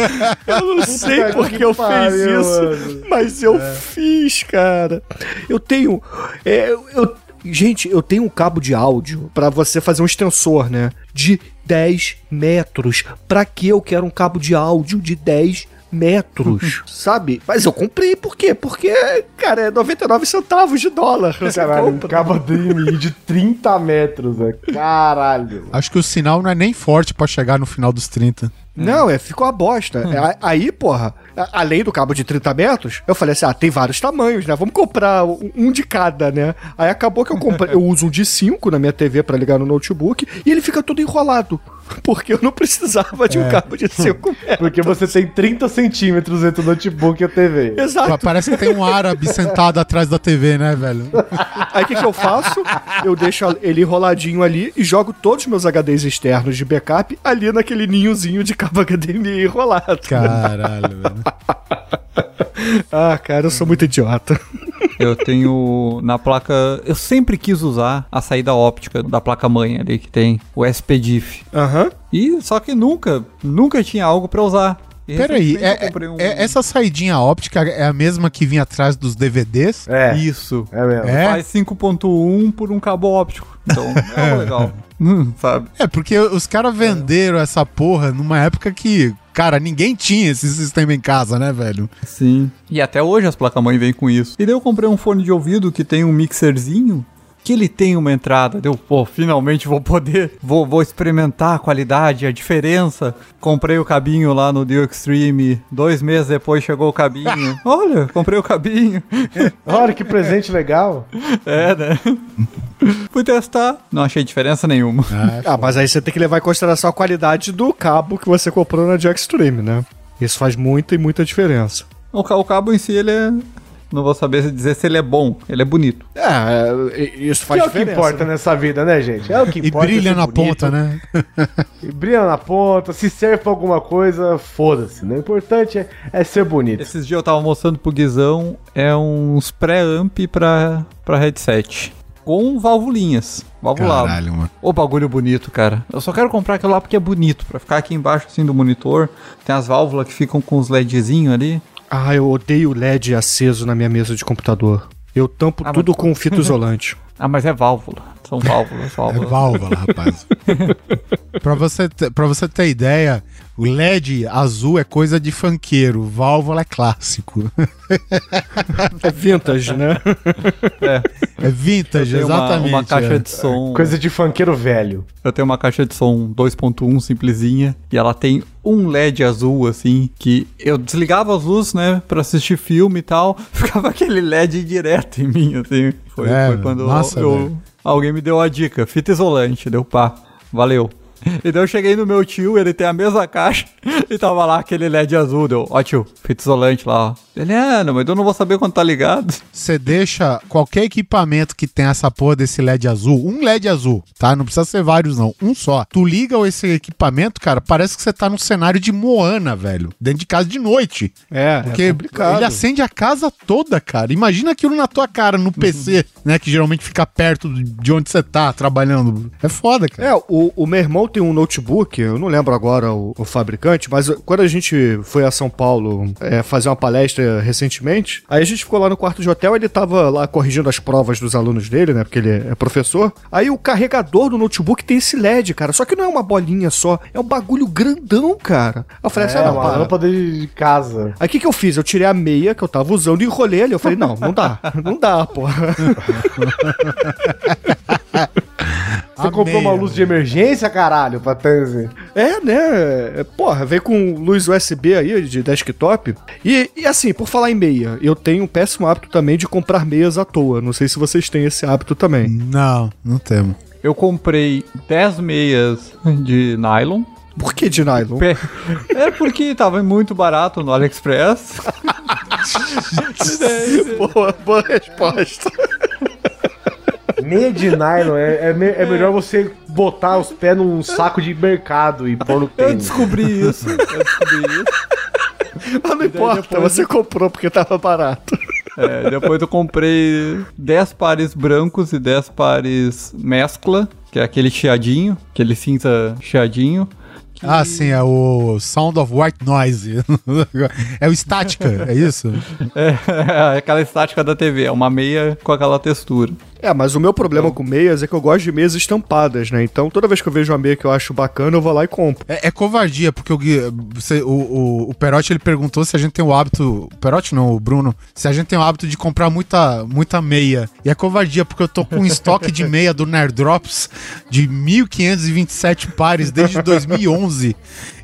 Eu não sei que porque eu fiz isso, mano. mas eu fiz, cara. Eu tenho. é, eu- gente, eu tenho um cabo de áudio pra você fazer um extensor, né? De 10 metros. Pra que eu quero um cabo de áudio de 10 metros? sabe? Mas eu comprei por quê? Porque, cara, é 99 centavos de dólar. Caralho, um cabo DMI de 30 metros, velho. Caralho. Acho que o sinal não é nem forte pra chegar no final dos 30. Não, é, ficou a bosta. É, Aí, porra, a- além do cabo de 30 metros, eu falei assim: ah, tem vários tamanhos, né? Vamos comprar um um de cada, né? Aí acabou que eu comprei. Eu uso um de 5 na minha TV pra ligar no notebook e ele fica todo enrolado. Porque eu não precisava de um cabo de 5 metros. Porque você tem 30 centímetros entre o notebook e a TV. Exato. Pa- Parece que tem um árabe sentado atrás da TV, né, velho? Aí o que, que eu faço? Eu deixo ele enroladinho ali e jogo todos os meus HDs externos de backup ali naquele ninhozinho de cabo HDMI enrolado. Caralho, velho. Ah, cara, eu sou muito idiota. Eu tenho na placa. Eu sempre quis usar a saída óptica da placa mãe ali que tem, o SPDIF. Aham. E só que nunca, nunca tinha algo pra usar. E Peraí, é, comprei um- é- essa saidinha óptica é a mesma que vinha atrás dos DVDs? É, Isso. é mesmo. É? Faz 5.1 por um cabo óptico. Então, é algo legal. Hum, sabe? É, porque os caras venderam essa porra numa época que, cara, ninguém tinha esse sistema em casa, né, velho? Sim. E até hoje as placas-mãe vêm com isso. E daí eu comprei um fone de ouvido que tem um mixerzinho. Que ele tem uma entrada. Deu, pô, finalmente vou poder. Vou, vou experimentar a qualidade, a diferença. Comprei o cabinho lá no Dio Extreme. Dois meses depois chegou o cabinho. Olha, comprei o cabinho. Olha que presente legal. É, né? Fui testar. Não achei diferença nenhuma. Ah, mas aí você tem que levar em consideração a qualidade do cabo que você comprou na Jack Extreme, né? Isso faz muita e muita diferença. O cabo em si, ele é. Não vou saber dizer se ele é bom. Ele é bonito. É, e- isso Que faz é o que diferença. importa nessa vida, né, gente? É o que E importa. brilha ser na bonito. ponta, né? E brilha na ponta. Se serve pra alguma coisa, foda-se. né? O importante é, é ser bonito. Esses dias eu tava mostrando pro Guizão, é uns pré-amp pra, pra headset. Com valvulinhas, valvulado. Caralho, mano. Ô bagulho bonito, cara. Eu só quero comprar aquilo lá porque é bonito, pra ficar aqui embaixo assim do monitor. Tem as válvulas que ficam com os LEDzinhos ali. Ah, eu odeio LED aceso na minha mesa de computador. Eu tampo Ah, tudo com fita isolante. Ah, mas é válvula. São válvulas, É válvulas. válvula, rapaz. pra, você ter, pra você ter ideia, o LED azul é coisa de funkeiro, válvula é clássico. É vintage, né? É vintage, Tem uma, exatamente. uma caixa é. de som. Coisa de funkeiro velho. Eu tenho uma caixa de som 2.1 simplesinha e ela tem um LED azul assim que eu desligava as luzes, né, Pra assistir filme e tal, ficava aquele LED direto em mim assim. Foi, É, foi quando massa, eu, velho. alguém me deu a dica, fita isolante, deu pá. Valeu. E daí eu cheguei no meu tio, ele tem a mesma caixa, e tava lá aquele LED azul. Deu, ó tio, fita isolante lá, ó. Ele, é, não, mas eu não vou saber quando tá ligado. Você deixa qualquer equipamento que tem essa porra desse LED azul, um LED azul, tá? Não precisa ser vários, não. Um só. Tu liga esse equipamento, cara, parece que você tá num cenário de Moana, velho. Dentro de casa de noite. É, Porque é complicado. ele acende a casa toda, cara. Imagina aquilo na tua cara, no PC, né? Que geralmente fica perto de onde você tá trabalhando. É foda, cara. É, o, o meu irmão tem um notebook, eu não lembro agora o, o fabricante, mas quando a gente foi a São Paulo é, fazer uma palestra recentemente, aí a gente ficou lá no quarto de hotel, ele tava lá corrigindo as provas dos alunos dele, né? Porque ele é professor. Aí o carregador do notebook tem esse LED, cara. Só que não é uma bolinha só, é um bagulho grandão, cara. Eu falei assim, É, ah, não, uma para. lâmpada de casa. Aí o que, que eu fiz? Eu tirei a meia que eu tava usando e enrolei ali. Eu falei, não, não dá. Não dá, porra. Você comprou uma luz de emergência, caralho, pra Tanzi? É, né? Porra, veio com luz USB aí de desktop. E, e assim, por falar em meia, eu tenho um péssimo hábito também de comprar meias à toa. Não sei se vocês têm esse hábito também. Não, não temos. Eu comprei 10 meias de nylon. Por que de nylon? Pe- É porque tava muito barato no AliExpress. boa, boa resposta. Meia de nylon, é, é, me- é melhor você botar os pés num saco de mercado e pôr no Eu tênis. descobri isso. Eu descobri isso. Mas não importa, depois- você comprou porque tava barato. É, depois eu comprei 10 pares brancos e 10 pares mescla, que é aquele chiadinho, aquele cinza chiadinho. que- Ah, sim, é o Sound of White Noise. é o estática, é isso? É, é aquela estática da TV, é uma meia com aquela textura. É, mas o meu problema com meias é que eu gosto de meias estampadas, né? Então toda vez que eu vejo uma meia que eu acho bacana, eu vou lá e compro. É, é covardia, porque o, você- o, o, o Perotti ele perguntou se a gente tem o hábito. O Perotti não, o Bruno. Se a gente tem o hábito de comprar muita, muita meia. E é covardia, porque eu tô com um estoque de meia do Nerd Drops de 1.527 pares desde 2011.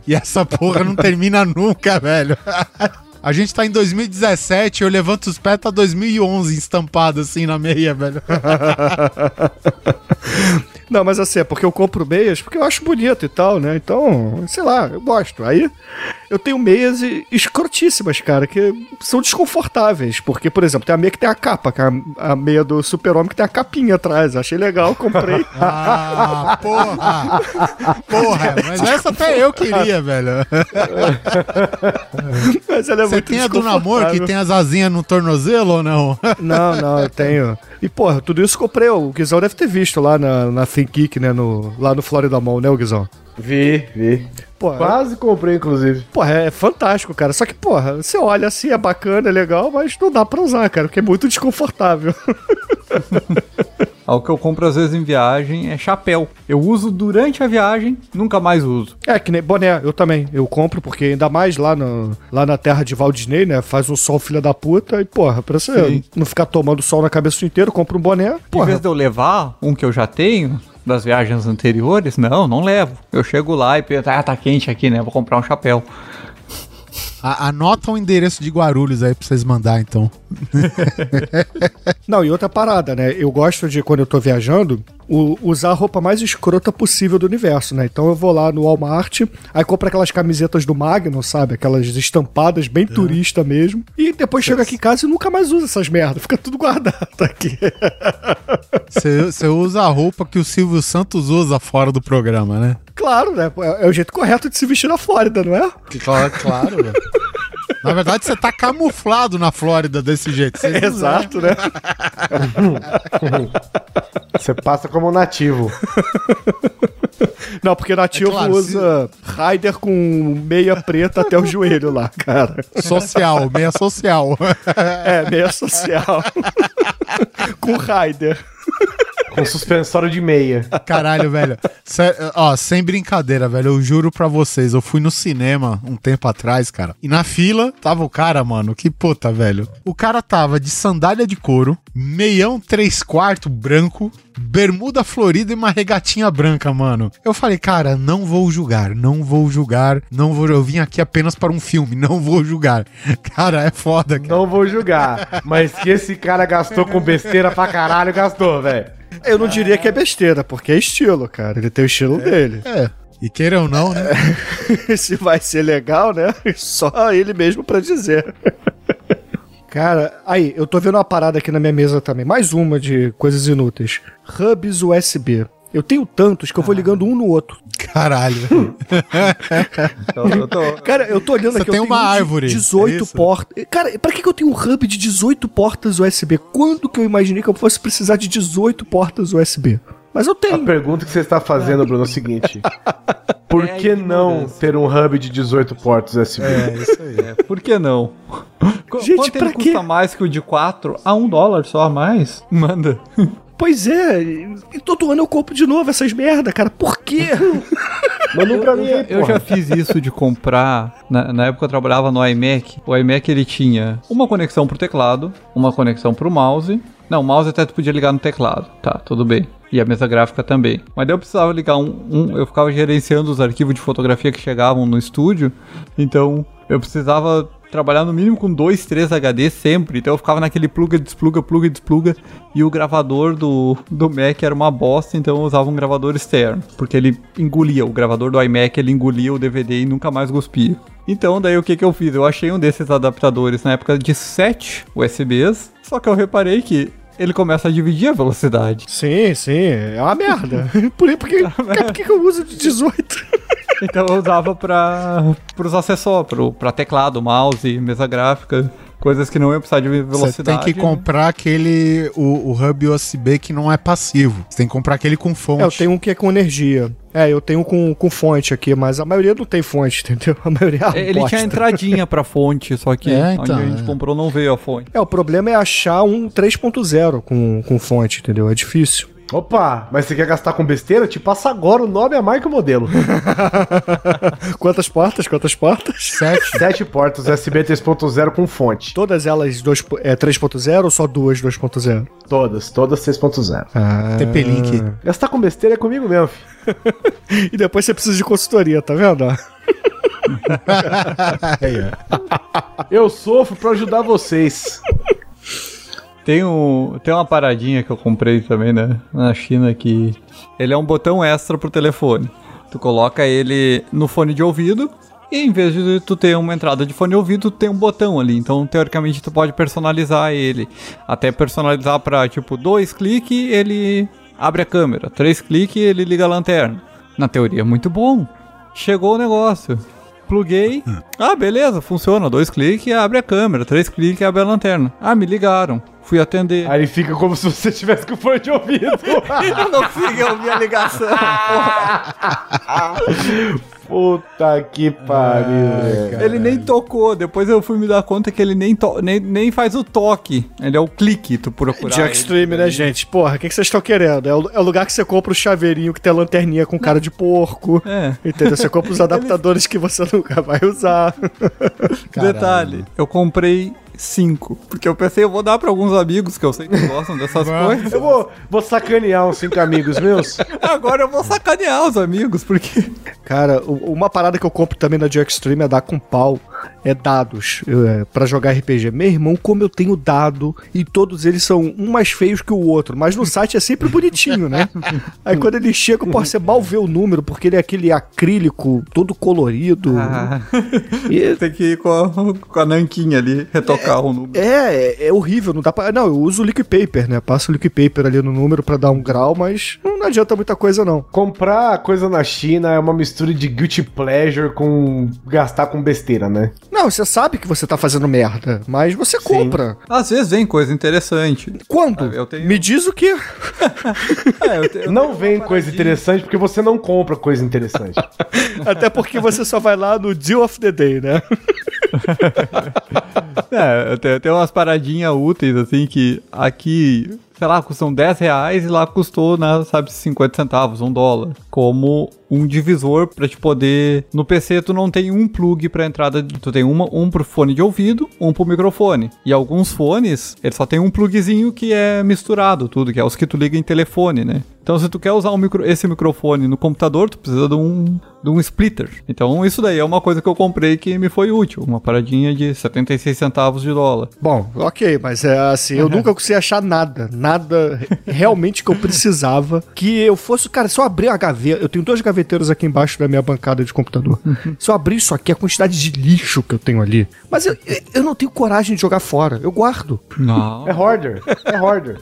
E essa porra não termina nunca, velho. A gente tá em 2017, eu levanto os pés, tá 2011 estampado assim na meia, velho. Não, mas assim, é porque eu compro meias porque eu acho bonito e tal, né? Então, sei lá, eu gosto. Aí eu tenho meias escrotíssimas, cara, que são desconfortáveis. Porque, por exemplo, tem a meia que tem a capa, que é a, meia do super-homem que tem a capinha atrás. Achei legal, comprei. Ah, porra! Porra, mas essa até eu queria, velho. mas ela é Você muito tem a do namoro que tem as asinhas no tornozelo ou não? Não, não, eu tenho. E, porra, tudo isso comprei. O Guizão deve ter visto lá na, na Think Geek, né? No, lá no Florida Mall, né, o Guizão? Vi, vi. Porra, Quase comprei, inclusive. Porra, é fantástico, cara. Só que, porra, você olha assim, é bacana, é legal, mas não dá pra usar, cara, porque é muito desconfortável. O que eu compro às vezes em viagem é chapéu. Eu uso durante a viagem, nunca mais uso. É, que nem boné, eu também. Eu compro, porque ainda mais lá, no, lá na terra de Walt Disney, né? Faz um sol filha da puta e, porra, pra você Sim. não ficar tomando sol na cabeça inteiro, compra um boné. Em Porra, vez de eu levar um que eu já tenho das viagens anteriores, não, não levo. Eu chego lá e penso, ah, tá quente aqui, né? Vou comprar um chapéu. A- anota o endereço de Guarulhos aí pra vocês mandar, então. Não, e outra parada, né? Eu gosto de, quando eu tô viajando, o- usar a roupa mais escrota possível do universo, né? Então eu vou lá no Walmart, aí compro aquelas camisetas do Magnum, sabe? Aquelas estampadas, bem turista mesmo. E depois chego aqui em casa e nunca mais uso essas merdas. Fica tudo guardado aqui. Você usa a roupa que o Silvio Santos usa fora do programa, né? claro, né? É, é o jeito correto de se vestir na Flórida, não é? Claro, claro. velho. Na verdade, você tá camuflado na Flórida desse jeito. Não Exato, né? Você passa como nativo. Não, porque nativo É claro, usa Raider com meia preta até o joelho lá, cara. é Social, meia social. É, meia social. com Raider. Com suspensório de meia. Caralho, velho. Ó, sem brincadeira, velho. Eu juro pra vocês. Eu fui no cinema um tempo atrás, cara. E na fila tava o cara, mano. Que puta, velho. O cara tava de sandália de couro, meião três quartos branco, bermuda florida e uma regatinha branca, mano. Eu falei, cara, não vou julgar. Não vou julgar. Não vou. Eu vim aqui apenas para um filme. Não vou julgar. Cara, é foda, cara. Não vou julgar. Mas que esse cara gastou com besteira pra caralho, gastou, velho. Eu não diria que é besteira, porque é estilo, cara. Ele tem o estilo dele. É. E queira ou não, né? Se vai ser legal, né? Só ele mesmo pra dizer. Cara, aí, eu tô vendo uma parada aqui na minha mesa também. Mais uma de coisas inúteis. Hubs USB. Eu tenho tantos que eu vou ligando um no outro. Caralho. Então, eu tô- Cara, eu tô olhando Você aqui. tem eu uma tenho um de árvore, é 18 isso? portas. Cara, pra que, que eu tenho um hub de 18 portas USB? Quando que eu imaginei que eu fosse precisar de 18 portas USB? Mas eu A tenho. pergunta que você está fazendo, Bruno, é o seguinte: Por É a que não ter um hub de 18 portas USB? É, isso aí. É, por que não? Gente, Quanto pra ele custa quê? mais que o de 4? A um dólar só a mais? Manda. Pois é, e todo ano eu compro de novo essas merda, cara. Por quê? Manda um pra mim aí, Eu já fiz isso de comprar. Na, na época eu trabalhava no iMac. O iMac ele tinha uma conexão pro teclado, uma conexão pro mouse. Não, o mouse até tu podia ligar no teclado. Tá, tudo bem. E a mesa gráfica também. Mas daí eu precisava ligar um, um- Eu ficava gerenciando os arquivos de fotografia que chegavam no estúdio. Então eu precisava trabalhar no mínimo com dois, três HD sempre. Então eu ficava naquele pluga, despluga, pluga despluga. E o gravador do, do Mac era uma bosta, então eu usava um gravador externo. Porque ele engolia, o gravador do iMac ele engolia o DVD e nunca mais cuspia. Então daí o que que eu fiz? Eu achei um desses adaptadores na época de 7 USBs. Só que eu reparei que ele começa a dividir a velocidade. Sim, sim, é uma merda. Por, por, que, cara, por que eu uso de 18? Então eu usava para os acessórios, pro, pra teclado, mouse, mesa gráfica, coisas que não iam precisar de Você velocidade. tem que comprar aquele. O, o hub USB que não é passivo. Você tem que comprar aquele com fonte. É, eu tenho um que é com energia. É, eu tenho com, com fonte aqui, mas a maioria não tem fonte, entendeu? A maioria é Ele tinha entradinha pra fonte, só que É, onde então, a gente é. comprou não veio a fonte. É, o problema é achar um 3.0 com, com fonte, entendeu? É difícil. Opa, mas você quer gastar com besteira? Te passa agora o nome, a marca e o modelo. Quantas portas? Quantas portas? Sete. Sete portas USB 3.0 com fonte. Todas elas dois, é 3.0 ou só duas 2.0? Todas, todas 3.0. Ah. TP-Link. Gastar com besteira é comigo mesmo, filho. E depois você precisa de consultoria, tá vendo? Aí, ó. Eu sofro pra ajudar vocês. Tem, um, tem uma paradinha que eu comprei também né, na China que ele é um botão extra pro telefone. Tu coloca ele no fone de ouvido e em vez de tu ter uma entrada de fone de ouvido, tu tem um botão ali. Então, teoricamente, tu pode personalizar ele. Até personalizar pra, tipo, dois cliques, ele abre a câmera. Três cliques, ele liga a lanterna. Na teoria, muito bom. Chegou o negócio. Pluguei. Ah, beleza, funciona. Dois cliques, abre a câmera. Três cliques, abre a lanterna. Ah, me ligaram. Fui atender. Aí fica como se você tivesse com fone de ouvido. Eu não consegui ouvir a ligação. Puta que pariu, velho. Ele nem tocou. Depois eu fui me dar conta que ele nem, to- nem, nem faz o toque. Ele é o clique, tu procurar. Ele. Extreme, né, gente? Porra, o que que vocês estão querendo? É o, é o lugar que você compra o chaveirinho que tem a lanterninha com cara de porco. É. Entendeu? Você compra os adaptadores que você nunca vai usar. Caralho. Detalhe, eu comprei cinco. Porque eu pensei, eu vou dar pra alguns amigos que eu sei que gostam dessas coisas. Eu vou, vou sacanear uns cinco amigos meus. Agora eu vou sacanear os amigos, porque. Cara, uma parada que eu compro também na de Extreme é dar com pau. É dados é, pra jogar RPG. Meu irmão, como eu tenho dado e todos eles são um mais feios que o outro, mas no site é sempre bonitinho, né? Aí quando ele chega, pô, você mal vê o número, porque ele é aquele acrílico todo colorido. Ah, E- tem que ir com a, com a nanquinha ali, retocar o número. É, é, é horrível, não dá pra. Não, eu uso liquid paper, né? Passo liquid paper ali no número pra dar um grau, mas não adianta muita coisa, não. Comprar coisa na China é uma mistura de guilty pleasure com gastar com besteira, né? Não, você sabe que você tá fazendo merda, mas você compra. Às vezes vem coisa interessante. Quando? Ah, eu tenho- Me diz o quê? É, eu te- eu Não vem coisa paradinha. interessante porque você não compra coisa interessante. Até porque você só vai lá no Deal of the Day, né? É, tem, tem umas paradinhas úteis, assim, que aqui, sei lá, custam 10 reais e lá custou, né, sabe, 50 centavos, um dólar. Como um divisor pra te poder... No PC tu não tem um plug pra entrada, tu tem uma, um pro fone de ouvido, um pro microfone. E alguns fones, ele só tem um plugzinho que é misturado tudo, que é os que tu liga em telefone, né? Então se tu quer usar um micro- esse microfone no computador, tu precisa de um, de um splitter. Então isso daí é uma coisa que eu comprei que me foi útil. Uma paradinha de 76 centavos de dólar. Bom, ok, mas é assim, eu nunca consegui achar nada, nada realmente que eu precisava. Que eu fosse, cara, se eu abrir uma gaveta, eu tenho duas gavetas gaveteiros aqui embaixo da minha bancada de computador. Se eu abrir isso aqui, a quantidade de lixo que eu tenho ali. Mas eu, eu- não tenho coragem de jogar fora. Eu guardo. Não. É hoarder, é hoarder.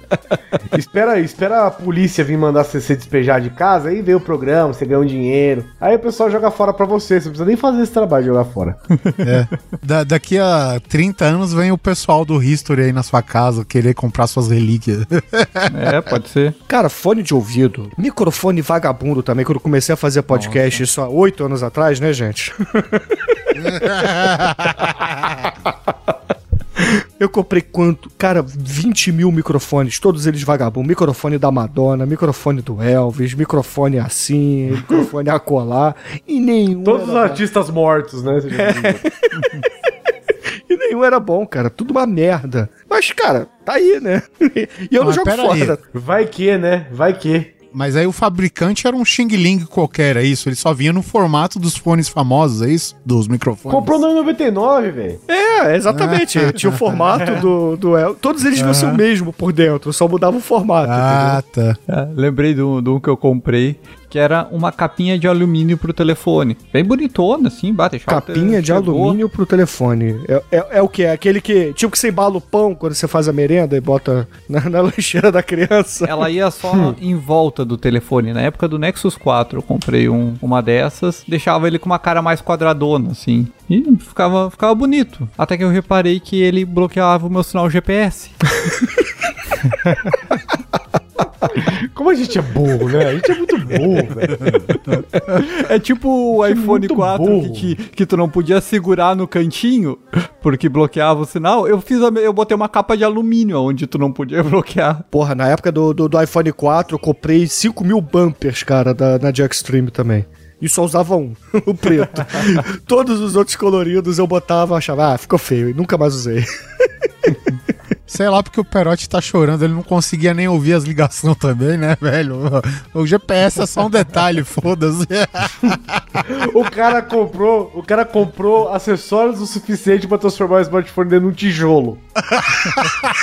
espera, espera a polícia vir mandar você se despejar de casa, aí vê o programa, você ganha um dinheiro. Aí o pessoal joga fora pra você, você não precisa nem fazer esse trabalho de jogar fora. É. Da- daqui a 30 anos vem o pessoal do History aí na sua casa querer comprar suas relíquias. É, pode ser. Cara, fone de ouvido, microfone vagabundo também, quando eu comecei a fazer podcast, isso há oito anos atrás, né, gente? Eu comprei quanto? Cara, 20 mil microfones, todos eles vagabundos. Microfone da Madonna, microfone do Elvis, microfone assim, microfone a colar, e nenhum. Todos os artistas mortos, né? E nenhum era bom, cara. Tudo uma merda. Mas, cara, tá aí, né? E eu não Mas jogo pera aí. fora. Vai que, né? Vai que. Mas aí o fabricante era um Xing Ling qualquer, é isso? Ele só vinha no formato dos fones famosos, é isso? Dos microfones. Comprou no 99, velho. É, exatamente. Tinha o formato do, do El. Todos eles deviam ser o mesmo por dentro, só mudava o formato. Ah, tá. É, lembrei do, do que eu comprei, que era uma capinha de alumínio pro telefone. Bem bonitona, assim, bate Capinha de chegou. alumínio pro telefone. É, é, é o que? É aquele que. Tipo que você embala o pão quando você faz a merenda e bota na, na lancheira da criança. Ela ia só em volta do telefone. Na época do Nexus 4, eu comprei um- uma dessas, deixava ele com uma cara mais quadradona, assim. E ficava, ficava bonito. Até que eu reparei que ele bloqueava o meu sinal GPS. Como a gente é burro, né? A gente é muito burro, velho. É tipo o iPhone muito 4 que, burro. que tu não podia segurar no cantinho porque bloqueava o sinal. Eu fiz a eu botei uma capa de alumínio onde tu não podia bloquear. Porra, na época do, do, do iPhone 4, eu comprei 5 mil bumpers, cara, da, na Jack Extreme também. E só usava um, o preto. Todos os outros coloridos eu botava, achava, ah, ficou feio, e nunca mais usei. Sei lá porque o Perotti tá chorando, ele não conseguia nem ouvir as ligações também, né, velho? O GPS é só um detalhe, foda-se. O cara comprou, o cara comprou acessórios o suficiente pra transformar o smartphone dentro de um tijolo.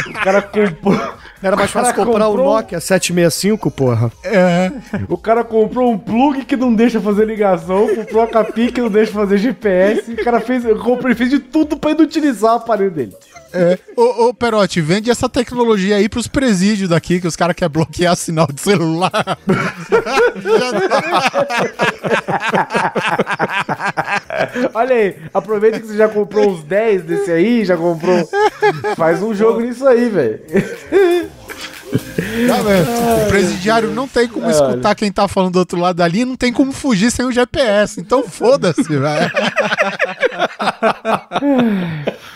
o cara comprou, Era mais O cara fácil comprar o comprou- Nokia 765, porra. É. o cara comprou um plug que não deixa fazer ligação, comprou a capinha que não deixa fazer GPS, o cara fez, comprou, ele fez de tudo pra inutilizar o aparelho dele. É. Ô, ô, Perotti, vende essa tecnologia aí pros presídios daqui, que os caras querem bloquear sinal de celular. Olha aí, aproveita que você já comprou uns 10 desse aí, já comprou. Faz um jogo nisso aí, velho. Tá? O presidiário não tem como escutar quem tá falando do outro lado linha, não tem como fugir sem o GPS. Então foda-se, velho.